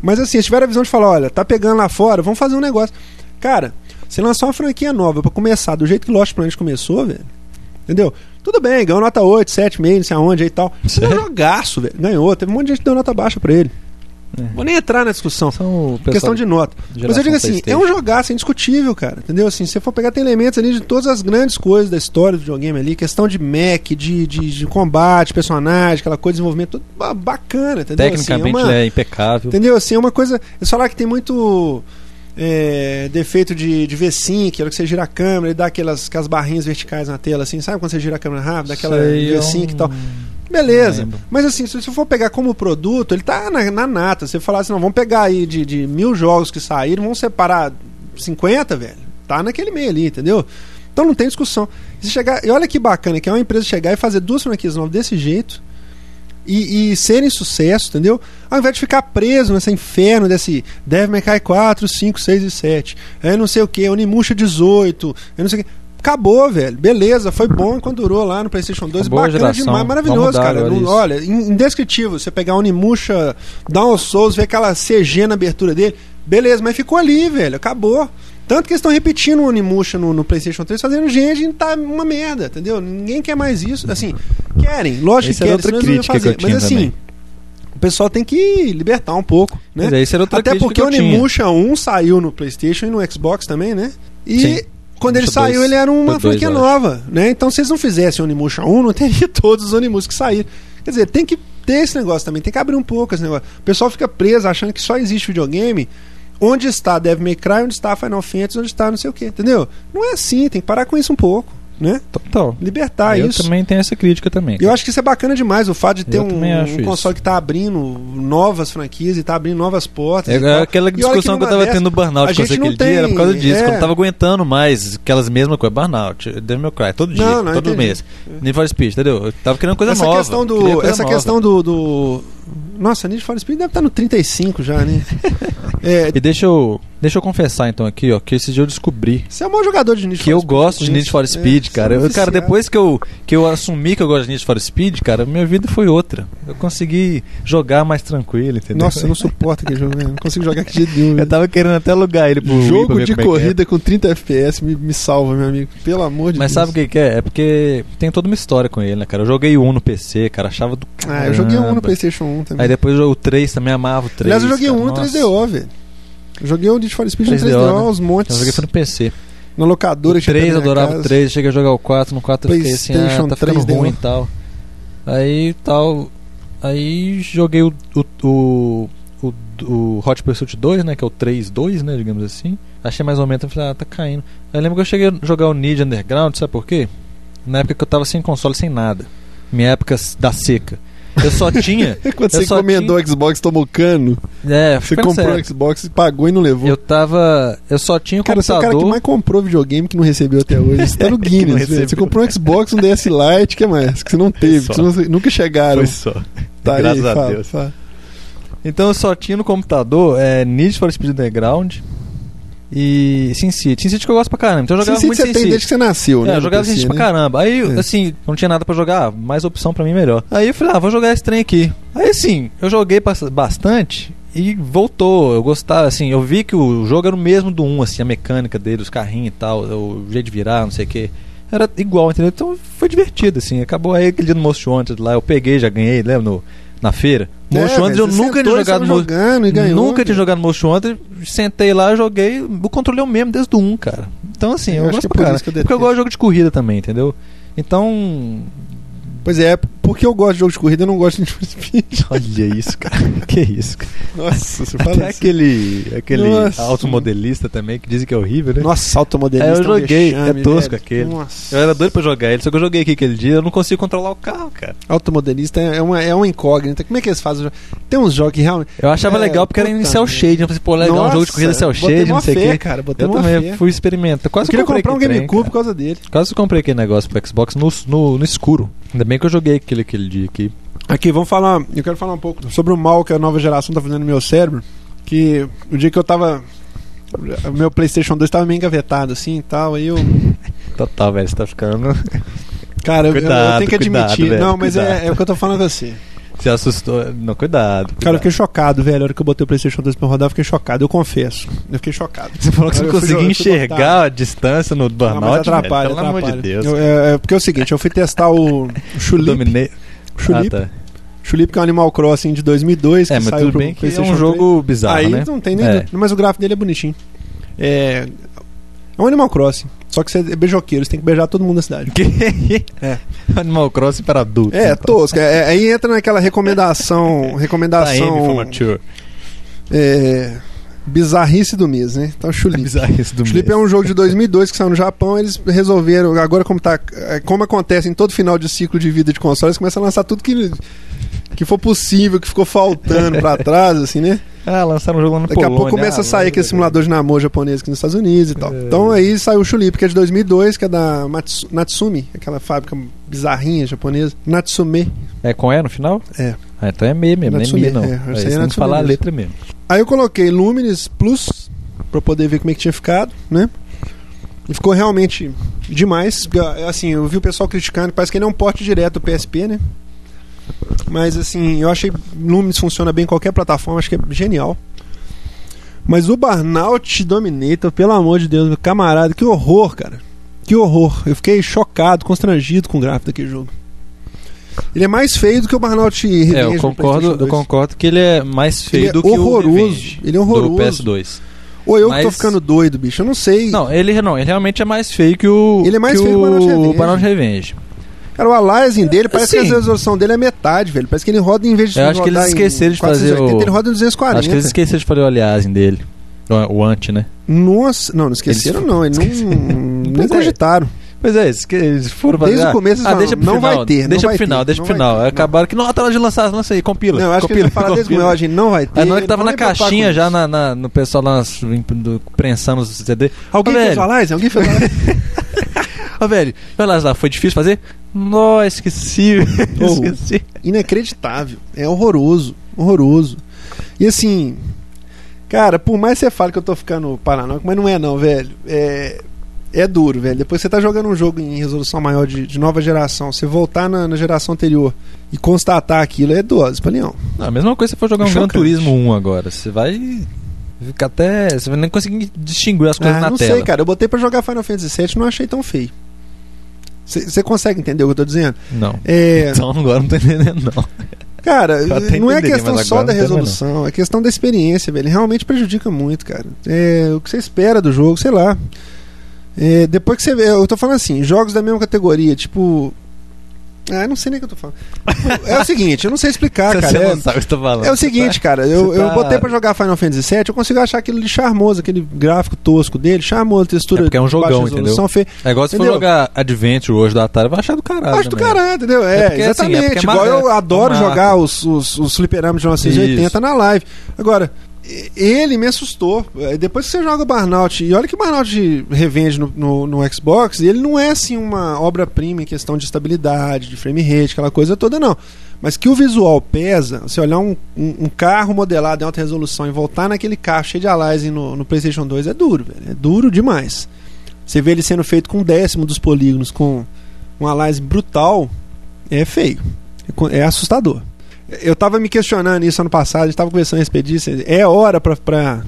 Mas assim, eles tiveram a visão de falar, olha, tá pegando lá fora, vamos fazer um negócio. Cara, você lançar uma franquia nova pra começar do jeito que Lost Planet começou, velho. Entendeu? Tudo bem, ganhou nota 8, 7, meio, não sei aonde aí e tal. É um Sério? jogaço, velho. Ganhou. Teve um monte de gente que deu nota baixa pra ele. É. Vou nem entrar na discussão. Questão de nota. Mas eu digo assim, é um jogaço, é indiscutível, cara. Entendeu? Assim, se você for pegar, tem elementos ali de todas as grandes coisas da história do videogame ali, questão de mech, de, de, de combate, personagem, aquela coisa de desenvolvimento, tudo ba- bacana, entendeu? Tecnicamente assim, é uma, é impecável. Entendeu? Assim, é uma coisa. Eles falaram que tem muito é, defeito de, de V-Sync, que hora que você gira a câmera e dá aquelas, aquelas barrinhas verticais na tela, assim, sabe quando você gira a câmera rápido, daquela Sei, eu V-Sync e tal. Beleza. Mas assim, se você for pegar como produto, ele tá na, na nata. Você falar assim, não, vamos pegar aí de, de mil jogos que saíram, vamos separar 50, velho. Tá naquele meio ali, entendeu? Então não tem discussão. E, se chegar, e olha que bacana que é uma empresa chegar e fazer duas franquias novas desse jeito e, e serem sucesso, entendeu? Ao invés de ficar preso nesse inferno desse Devil May Cry 4, 5, 6 e 7. É não sei o que, Onimusha 18, eu não sei o que. Acabou, velho. Beleza, foi bom enquanto durou lá no PlayStation 2. Acabou a Bacana geração. demais, maravilhoso, cara. olha, in- indescritível. Você pegar Onimusha, Down of Souls, ver aquela CG na abertura dele. Beleza, mas ficou ali, velho. Acabou. Tanto que eles estão repetindo o Onimusha no, no PlayStation 3, fazendo gente tá uma merda, entendeu? Ninguém quer mais isso. Assim, querem, lógico Essa que querem, outra não iam crítica que fazer. Mas assim, o pessoal tem que libertar um pouco, né? Mas outra Até porque que o. Onimusha 1 saiu no PlayStation e no Xbox também, né? E Sim. Quando ele Onimusha saiu, dois. ele era uma franquia nova, né? Então, se eles não fizessem Onimusha 1, não teria todos os Onimusha que saíram. Quer dizer, tem que ter esse negócio também, tem que abrir um pouco esse negócio. O pessoal fica preso achando que só existe videogame. Onde está Devil May Cry, onde está Final Fantasy, onde está não sei o quê, entendeu? Não é assim, tem que parar com isso um pouco, né? Total. Libertar eu isso. também tenho essa crítica também. Eu acho que isso é bacana demais, o fato de ter Eu um, um isso. console que tá abrindo novas franquias e tá abrindo novas portas. É, é aquela discussão que, numa eu tava dessas, tendo no Burnout com você aquele dia, era por tem- causa disso, é. que eu não tava aguentando mais aquelas mesmas coisas. Burnout, Devil May Cry, todo dia, Não, não, todo entendi. mês. Need for Speed, entendeu? Eu tava querendo coisa essa nova. questão do essa nova. questão do, do nossa Need for Speed deve estar no 35 já né? É, E deixa eu, deixa eu confessar então aqui, ó, que esse dia eu descobri você é um bom jogador de Need que for eu Speed, gosto de. Need for É, Speed, cara. é um Eu, cara, depois que eu, que eu assumi que eu gosto de Need for Speed, cara, minha vida foi outra. Eu consegui jogar mais tranquilo, entendeu? nossa eu não suporto aquele jogo velho. não consigo jogar aquele jeito nenhum Eu tava querendo até alugar ele pro Wii jogo ver de é que é. corrida com 30 FPS me, me salva meu amigo pelo amor de Mas Deus sabe o que, que é? É porque tem toda uma história com ele, né, cara? Eu joguei um no PC, cara, achava do ah eu joguei um no caramba. PlayStation 1 também Aí depois o 3 também amava o 3. aliás eu joguei cara. um no Nossa. 3DO velho joguei o Need for Speed no 3DO, 3DO, né? aos montes Eu joguei foi no PC. na locadora O que tinha 3 perto eu adorava o casa. 3, cheguei a jogar o 4, no 4 eu fiquei assim, ah, tá ficando 3D, ruim e tal. Aí tal. Aí joguei o, o, o, o, Hot Pursuit 2, né? Que é o 3-2, né? Digamos assim. Achei mais ou menos, eu falei, ah, tá caindo. Aí lembro que eu cheguei a jogar o Need Underground, sabe por quê? Na época que eu tava sem console, sem nada. Minha época da seca. Eu só tinha. quando você encomendou o Xbox tomou cano É, você comprou sério. o Xbox pagou e não levou Eu tava. Eu só tinha o Cara, você é o computador. cara que mais comprou videogame que não recebeu até hoje. Você tá no Guinness. Você comprou um Xbox, um DS Lite, que mais? Que você não teve, que você nunca chegaram. Foi só. Tá aí, Graças a fala, Deus. fala. Então eu só tinha no computador é, Need for Speed Underground e Sin City. Sin City que eu gosto pra caramba. Então eu jogava Sin City muito você tem desde que você nasceu, né? É, eu jogava Sin PC, City pra né? caramba. Aí, É. assim, não tinha nada pra jogar, mais opção pra mim melhor. Aí eu falei, ah, vou jogar esse trem aqui. Aí, assim, eu joguei bas- bastante e voltou. Eu gostava, assim, eu vi que o jogo era o mesmo do 1, assim, a mecânica dele, os carrinhos e tal, o jeito de virar, não sei o que. Era igual, entendeu? Então foi divertido, assim. Acabou aí aquele dia no Most Wanted lá, eu peguei, já ganhei, lembra? No, na feira. É, Wanted velho, eu nunca tinha jogado Most jogando ganhou. Nunca tinha jogado Most Wanted, sentei lá, joguei, o controle é o mesmo desde o 1, cara. Então assim, Eu eu, gosto que é pra eu Porque eu gosto de jogo de corrida também, entendeu? Então, Pois é, porque eu gosto de jogo de corrida, eu não gosto de Need for Speed. olha isso, cara. que isso, cara. Nossa, você Até fala assim. aquele, aquele Nossa. automodelista também, que dizem que é horrível, né? Nossa, automodelista. É, eu é um joguei, é tosco velho. aquele. Nossa. Eu era doido pra jogar ele, só que eu joguei aqui aquele dia, eu não consigo controlar o carro, cara. Automodelista é uma, é uma incógnita. Como é que eles fazem? Tem uns jogos que realmente. Eu achava É, legal porque era em cel shade. Eu falei, pô, legal, um jogo de corrida cel shade, não sei o quê. cara. Botei Eu também fé. fui experimentar. Eu Quase queria comprei comprar um GameCube por causa dele. Quase comprei aquele negócio pro Xbox no, no, no escuro. Ainda bem que eu joguei aquele, aquele dia aqui. Aqui, vamos falar. Eu quero falar um pouco sobre o mal que a nova geração tá fazendo no meu cérebro. Que o dia que eu tava. O meu PlayStation 2 tava meio engavetado assim e tal. Aí eu. Total, velho, você tá ficando. Cara, eu- eu, Cuidado, tenho que cuidado, admitir. velho, não, mas é, cuidado. é o que eu tô falando assim. Se assustou. Não, cuidado. Cara, eu cuidado. fiquei chocado, velho. A hora que eu botei o PlayStation 2 pra rodar, eu fiquei chocado. Eu confesso. Eu fiquei chocado. Você falou que você não conseguia enxergar botar. a distância no Não, burnout, mas atrapalha, pelo amor de. Deus. Eu- é, é, porque é o seguinte, eu fui testar o, Chulip. dominei. Chulip, Ah, tá. Chulip, que é um Animal Crossing de 2002, que É, mas saiu tudo bem que é um 3. jogo bizarro, Aí né? não tem nem. É. Mas o gráfico dele é bonitinho. É. É um Animal Crossing. Só que você é beijoqueiro, você tem que beijar todo mundo da cidade. É. Animal Crossing para adultos. É, então. tosco. É, é, aí entra naquela recomendação. Tá, Recomendação. mature. é, bizarrice do mês, né? Então, É Chulip. bizarro isso do Chulip mês. é um jogo de 2002 que saiu no Japão. Eles resolveram, agora como, tá, é, como acontece em todo final de ciclo de vida de consoles, começam a lançar tudo que, que for possível, que ficou faltando pra trás, assim, né? Ah, lançaram um jogo lá no Daqui a Polônia. pouco começa Ah, a sair aquele mano. simulador de namoro japonês aqui nos Estados Unidos e tal. É. Então aí saiu o Chulip, que é de 2002, que é da Matsu- Natsumi, aquela fábrica bizarrinha japonesa. Natsume. É com E no final? É. Ah, então é me mesmo, não é Natsume, Mi não. é, É, aí é Natsume falar a letra mesmo. Aí eu coloquei Lumines Plus pra poder ver como é que tinha ficado, né? E ficou realmente demais. Assim, eu vi o pessoal criticando, parece que ele é um porte direto do PSP, né? Mas assim, eu achei Lumines funciona bem em qualquer plataforma, acho que é genial. Mas o Burnout Dominator, pelo amor de Deus, meu camarada, que horror, cara. Que horror. Eu fiquei chocado, constrangido com o gráfico daquele jogo. Ele é mais feio do que o Burnout Revenge É, eu concordo, eu 2. concordo que ele é mais feio Ele é do que horroroso. o Revenge Ele é horroroso. do PS2. Ou eu que tô Mas- ficando doido, bicho. Eu não sei. Não, ele não, ele realmente é mais feio que o. Ele é mais que feio que o Burnout Revenge. Burnout Revenge. Cara, o aliasing dele parece que Assim. a resolução dele é metade, velho. Parece que ele roda em vez de Eu acho que eles esqueceram de fazer 480, o- ele roda em 240. Acho que eles esqueceram de fazer o aliasing dele. O, anti, né? Nossa, não, não esqueceram Eles- não, eles não, nem é. cogitaram. Pois é, eles, que foram fazer. Desde o começo eles ah, deixa não vai ter, não Deixa pro final, ter, deixa não pro final. ter, não. acabaram que, não, na hora de lançar, lança aí, compila. Não, acho que compila, ele fala desde o a gente não vai ter. Aí na hora que tava não na caixinha já, na, no pessoal lá prensando os CD. Alguém fez o aliasing? Alguém fez o aliasing? Ô, velho, olha lá, foi difícil fazer? Nossa, esqueci. Oh. esqueci. Inacreditável. É horroroso. Horroroso. E assim, cara, por mais que você fale que eu tô ficando paranoico, mas não é não, velho. É, é duro, velho. Depois você tá jogando um jogo em resolução maior de, de nova geração, você voltar na, na geração anterior e constatar aquilo é dose. Não, a mesma coisa se você for jogar um Gran. Turismo 1 agora. Você vai ficar até. Você vai nem conseguir distinguir as coisas Ah, na não tela. sei, cara. Eu botei pra jogar Final Fantasy VII e não achei tão feio. Você consegue entender o que eu tô dizendo? Não. É, Então agora não tô entendendo, não. Cara, não é questão só da resolução, é questão da experiência, velho. Realmente prejudica muito, cara. É, o que você espera do jogo, sei lá. É, depois que você vê, eu tô falando assim, jogos da mesma categoria, tipo. Ah, eu não sei nem o que eu tô falando. É o seguinte, eu não sei explicar, Você cara. É, não sabe o que eu tô falando. é o seguinte, cara, eu, você eu tá- botei pra jogar Final Fantasy VII, eu consigo achar aquilo de charmoso, aquele gráfico tosco dele, charmoso, textura É porque é um jogão, resolução, fe- É igual se for Entendeu? jogar Adventure hoje do Atari, vai achar do caralho. Acho do também. caralho, entendeu? É, É porque, assim, exatamente. é é Igual eu é adoro marco. jogar os, os, os fliperamas de 1980 Isso. na live. Agora, ele me assustou. É, Depois que você joga o Burnout, e olha que o Burnout Revenge no, no, no Xbox, ele não é assim uma obra-prima em questão de estabilidade, de frame rate, aquela coisa toda, não. Mas que o visual pesa, você olhar um, um, um carro modelado em alta resolução e voltar naquele carro cheio de aliasing no, no PlayStation 2 é duro, velho. É duro demais. Você vê ele sendo feito com um décimo dos polígonos, com um aliasing brutal, é feio. É É assustador. Eu tava me questionando isso ano passado, a gente tava conversando a respeito disso. É hora pra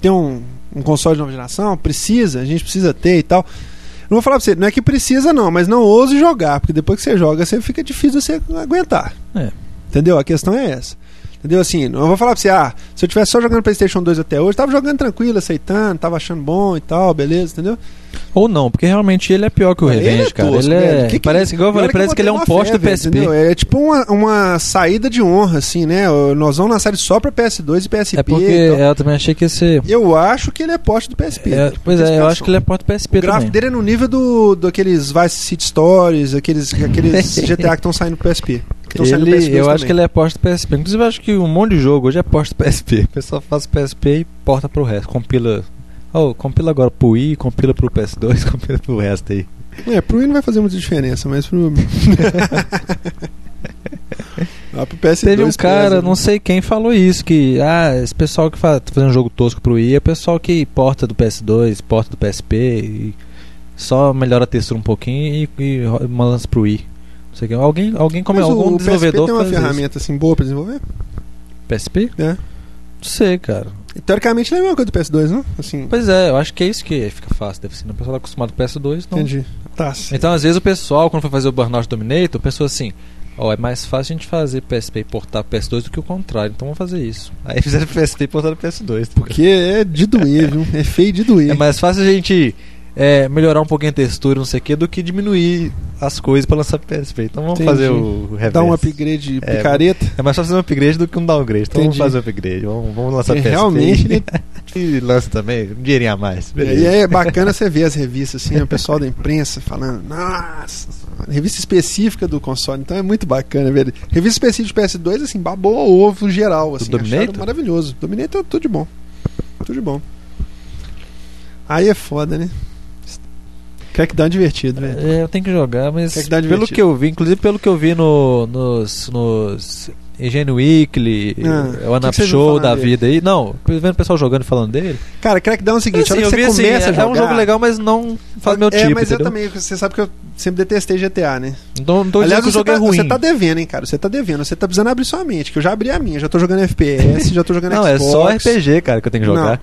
ter um, um console de nova geração? Precisa, a gente precisa ter e tal. Não vou falar pra você, não é que precisa não, mas não ouse jogar, porque depois que você joga, você fica difícil você aguentar. É. Entendeu? A questão é essa. Entendeu? Assim, não vou falar pra você, ah, se eu tivesse só jogando PlayStation 2 até hoje, tava jogando tranquilo, aceitando, tava achando bom e tal, beleza, entendeu? Ou não, porque realmente ele é pior que o Ele é Revenge, cara. tosco, ele é. Que que- parece, igual eu falei, olha que parece que ele é um poste do PSP. entendeu? É tipo uma, uma saída de honra, assim, né? Nós vamos lançar ele só pra PS2 e PSP. É porque eu também achei que esse. Eu acho que ele é poste do PSP. é, pois é, eu acho que ele é porte PSP O gráfico também. dele é no nível do, do aqueles Vice City Stories, aqueles, aqueles GTA que estão saindo pro PSP. Ele, PS2 eu acho também. que ele é porte do PSP. Inclusive, eu acho que um monte de jogo hoje é porte do PSP. O pessoal faz PSP e porta pro resto. Compila. Oh, compila agora pro Wii, compila pro PS2, compila pro resto aí. É, pro Wii não vai fazer muita diferença, mas pro. Lá pro PS2. Teve um cara, pesa, não né? sei quem, falou isso: que ah, esse pessoal que faz, tá fazendo jogo tosco pro Wii é pessoal que porta do PS2, porta do PSP e só melhora a textura um pouquinho e, e ro- lança pro Wii. Não sei o que. Alguém, alguém como Mas algum o desenvolvedor PSP tem uma faz isso. ferramenta assim boa pra desenvolver? PSP? É. Não sei, cara. E, teoricamente não é a mesma coisa do PS2, não? Assim, Pois é, eu acho que é isso que fica fácil. Deve ser. né? O pessoal tá acostumado com PS2, então. entendi. Tá. sim. Então, às vezes, o pessoal, quando foi fazer o Burnout Dominator, pensou assim: Ó, é mais fácil a gente fazer PSP e portar PS2 do que o contrário, então vamos fazer isso. Aí fizeram PSP e portaram PS2. Porque é de doer, viu? É feio de doer. É mais fácil a gente é, melhorar um pouquinho a textura, não sei o que, do que diminuir as coisas pra lançar PSP. Então vamos Entendi. fazer o, reverso. Dá um upgrade É, picareta. É mais fácil fazer um upgrade do que um downgrade. Então Entendi. vamos fazer o upgrade. Vamos, vamos lançar É, PSP. realmente, ele- E lança também um dinheirinho a mais. E Beleza. aí é bacana você ver as revistas, assim, o pessoal da imprensa falando, nossa, revista específica do console, então é muito bacana, velho. Revista específica de PS2, assim, babou ovo geral, assim, Dominator? maravilhoso. Dominator, tudo de bom. Tudo de bom. Aí é foda, né? Crackdown é divertido, velho. É, eu tenho que jogar, mas que dar pelo divertido. que eu vi, inclusive pelo que eu vi no, nos, nos Engine Weekly, Ah, o que que vocês Show da dele? vida aí, não, vendo o pessoal jogando e falando dele. Cara, Crackdown é o seguinte, Assim, a hora eu que vi você assim, começa é, a jogar... é um jogo legal, mas não faz meu é, tipo, mas eu entendeu? também, você sabe que eu sempre detestei GTA, né? Então, não tô Aliás, dizendo que o jogo tá, é ruim. você tá devendo, hein, cara? Você tá devendo. Você tá precisando abrir sua mente, que eu já abri a minha. Já tô jogando FPS, já tô jogando não, é Xbox. só RPG, cara, que eu tenho que jogar.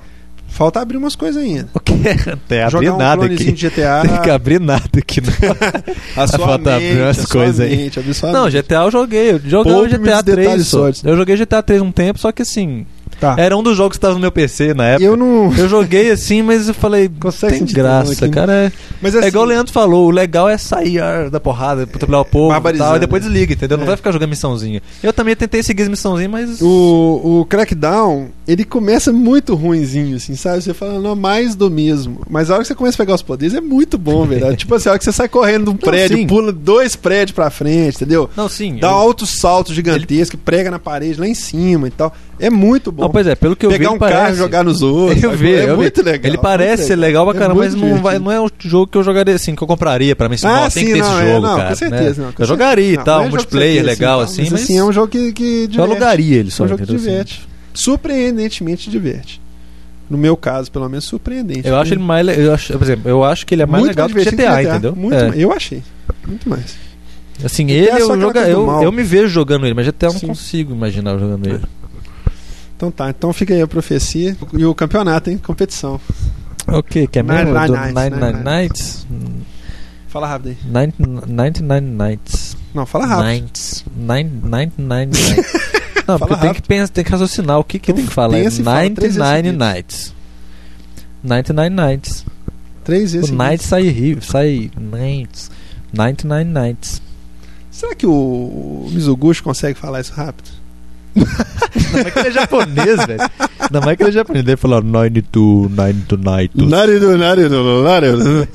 Falta abrir umas coisas ainda. O quê? Não tem abrir Jogar um nada aqui. de GTA. Tem que abrir nada aqui, não. a sua falta mente, abrir umas coisas aí. mente, Não. GTA eu joguei. Eu joguei o GTA dos 3 detalhes só. só. Eu joguei GTA 3 um tempo, só que assim. Tá. Era um dos jogos que estava no meu PC na época. Eu não. Eu joguei assim, mas eu falei, Consegue tem graça, cara. É, Mas é assim, igual o Leandro falou, o legal é sair da porrada, atropelar o povo e tal, e depois né? desliga, entendeu? Não É. vai ficar jogando missãozinha. Eu também tentei seguir as missãozinhas, mas... O, o Crackdown, ele começa muito ruinzinho, assim, sabe? Você fala, não, mais do mesmo. Mas a hora que você começa a pegar os poderes é muito bom, velho. tipo assim, a hora que você sai correndo de um prédio, sim. pula dois prédios pra frente, entendeu? Não, sim. Dá um eu- alto salto gigantesco, prega na parede lá em cima e tal. É muito bom. Não, pois é, pelo que eu Pegar vi, um ele carro e parece... jogar nos outros. Eu vi, é eu vi. muito legal. Ele parece ser legal pra É caramba, mas muito não, vai, não é um jogo que eu jogaria assim, que eu compraria pra mim. Assim, Ah, tem sim, que ter não, esse é, jogo, não, cara. com certeza. né? não, com eu jogaria e tal, é jogo multiplayer legal tal, assim, mas, mas assim, é um jogo que, que eu diverte. alugaria ele É só, um jogo que diverte. Surpreendentemente diverte. No meu caso, pelo menos, surpreendente. Eu acho ele mais. Eu acho, por exemplo, eu acho que ele é mais muito legal do que divertido GTA, entendeu? Muito É. mais. Eu achei. Muito mais. Assim, GTA ele é só eu, joga, eu, eu me vejo jogando ele, mas GTA eu não consigo imaginar eu jogando ele. Então tá, então fica aí a profecia e o campeonato, hein? Competição. Ok, que é mesmo? Nine Do Nights, Nine Nine Nine Nights? Fala rápido aí. Nine- 99 Nights. Não, fala rápido. Nights. Nine- 99 Nights. Não, Fala porque tem que, pensar, tem que raciocinar o que, que Então tem que falar. É pensa e fala três vezes 99 seguidas. Nights. 99 Nights. Três vezes. O Night sai rio, sai Nights. 99 Nights. Será que o, o Mizuguchi consegue falar isso rápido? Ainda mais que ele é japonês, velho. Ainda mais que ele é japonês. Ele fala 92, 92 Nights. Narido, narido, narido.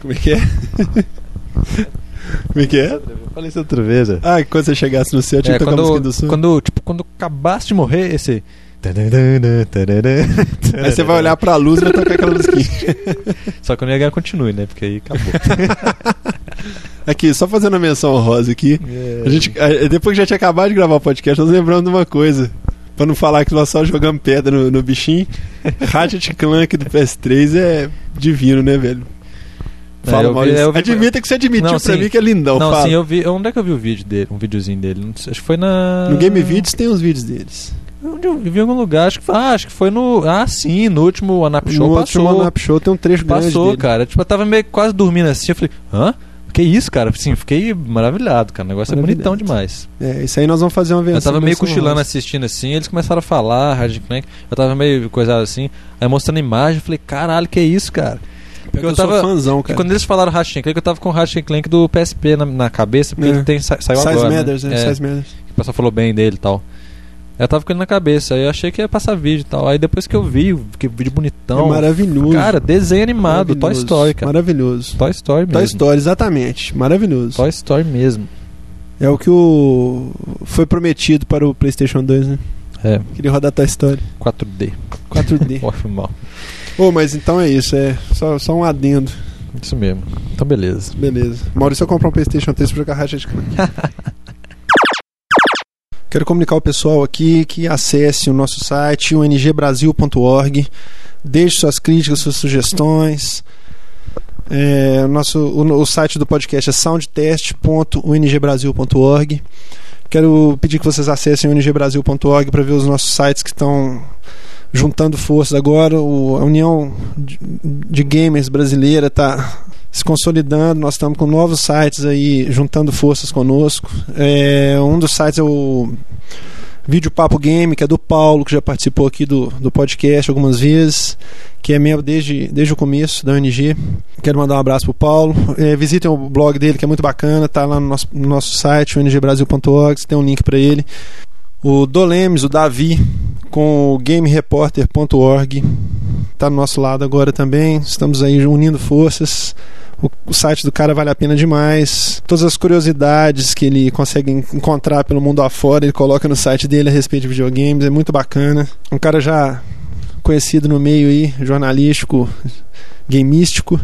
Como é que é? Como é que é? Eu falei isso outra vez, velho. Ah, que quando você chegasse no céu, tinha É, que tocar a música do sul. quando, tipo, quando acabasse de morrer, esse. Aí você vai olhar pra luz e vai tocar aquela musiquinha. Só que não ia ganhar continue, né? Porque aí acabou. Aqui, só fazendo a menção honrosa aqui. A gente, a- depois que já tinha acabado de gravar o podcast, nós lembramos de uma coisa. Pra não falar que nós só jogamos pedra no, no bichinho. Ratchet Clank do PS3 é divino, né, velho? É, Fala, Maurício. vi- Admita que você admitiu Não, pra sim. mim que é lindão. não, fala. sim, eu vi. Onde é que eu vi o vídeo dele? Um videozinho dele? Não sei, acho que foi na. No Game Vídeos tem os vídeos deles. Onde eu vi em algum lugar, acho que foi. Ah, acho que foi no. Ah, sim, no último Anap Show no passou. último Anap Show tem um trecho grande Passou, cara. Tipo, eu tava meio quase dormindo assim. Eu falei, hã? Que isso, cara? Assim, fiquei maravilhado, cara. O negócio é bonitão demais. É, isso aí nós vamos fazer uma versão. Eu tava meio cochilando assistindo assim, eles começaram a falar, Hard Clank. Eu tava meio coisado assim, aí mostrando imagem, eu falei, caralho, que isso, cara? Porque eu, eu sou tava- fãzão, E cara. quando eles falaram Ratchet Clank, eu tava com o Ratchet Clank do PSP na, na cabeça, porque É. ele tem, sa- saiu Size agora, Matters, né? né? É, Size Matters. o pessoal falou bem dele e tal. Eu tava com ele na cabeça, aí eu achei que ia passar vídeo e tal. Aí depois que eu vi, que vídeo bonitão. é maravilhoso. Cara, desenho animado, Toy. Story, cara. Maravilhoso. Toy Story mesmo. Toy Story, exatamente. Maravilhoso. Toy Story mesmo. É o que o foi prometido para o PlayStation 2, né? É, Queria rodar Toy Story 4D. 4D. Ó, foi mal. Ô, mas então é isso, é só, só um adendo. Isso mesmo. Então, beleza. Beleza. Maurício, eu comprar um PlayStation 3 pra jogar Ratchet Clank. Quero comunicar ao pessoal aqui que acesse o nosso site, o ngbrasil.org. Deixe suas críticas, suas sugestões. É, nosso, o, o site do podcast é soundtest.ungbrasil.org. Quero pedir que vocês acessem o ngbrasil.org para ver os nossos sites que estão juntando forças agora. O, a União de, de Gamers Brasileira está se consolidando. Nós estamos com novos sites aí juntando forças conosco. É, um dos sites é o Vídeo Papo Game, que é do Paulo, que já participou aqui do, do podcast algumas vezes, que é membro desde, desde o começo da ONG. Quero mandar um abraço pro Paulo. É, visitem o blog dele, que é muito bacana, tá lá no nosso, no nosso site, ongbrasil.org, tem um link para ele. O Dolemes, o Davi, com o GameReporter.org, tá do nosso lado agora também. Estamos aí unindo forças. O, o site do cara vale a pena demais. Todas as curiosidades que ele consegue en- encontrar pelo mundo afora, ele coloca no site dele a respeito de videogames. É muito bacana. Um cara já conhecido no meio aí, jornalístico, gameístico.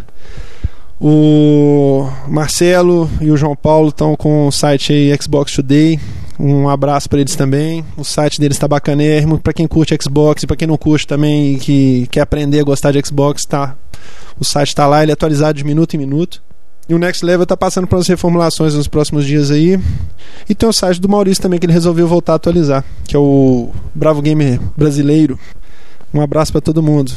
O Marcelo e o João Paulo estão com o site aí Xbox Today. Um abraço para eles também. O site deles está bacanérrimo. Para quem curte Xbox e para quem não curte também e que quer aprender a gostar de Xbox, tá. O site está lá, ele é atualizado de minuto em minuto. E o Next Level está passando por umas reformulações nos próximos dias aí. E tem o site do Maurício também que ele resolveu voltar a atualizar, que é o Bravo Gamer Brasileiro. Um abraço para todo mundo.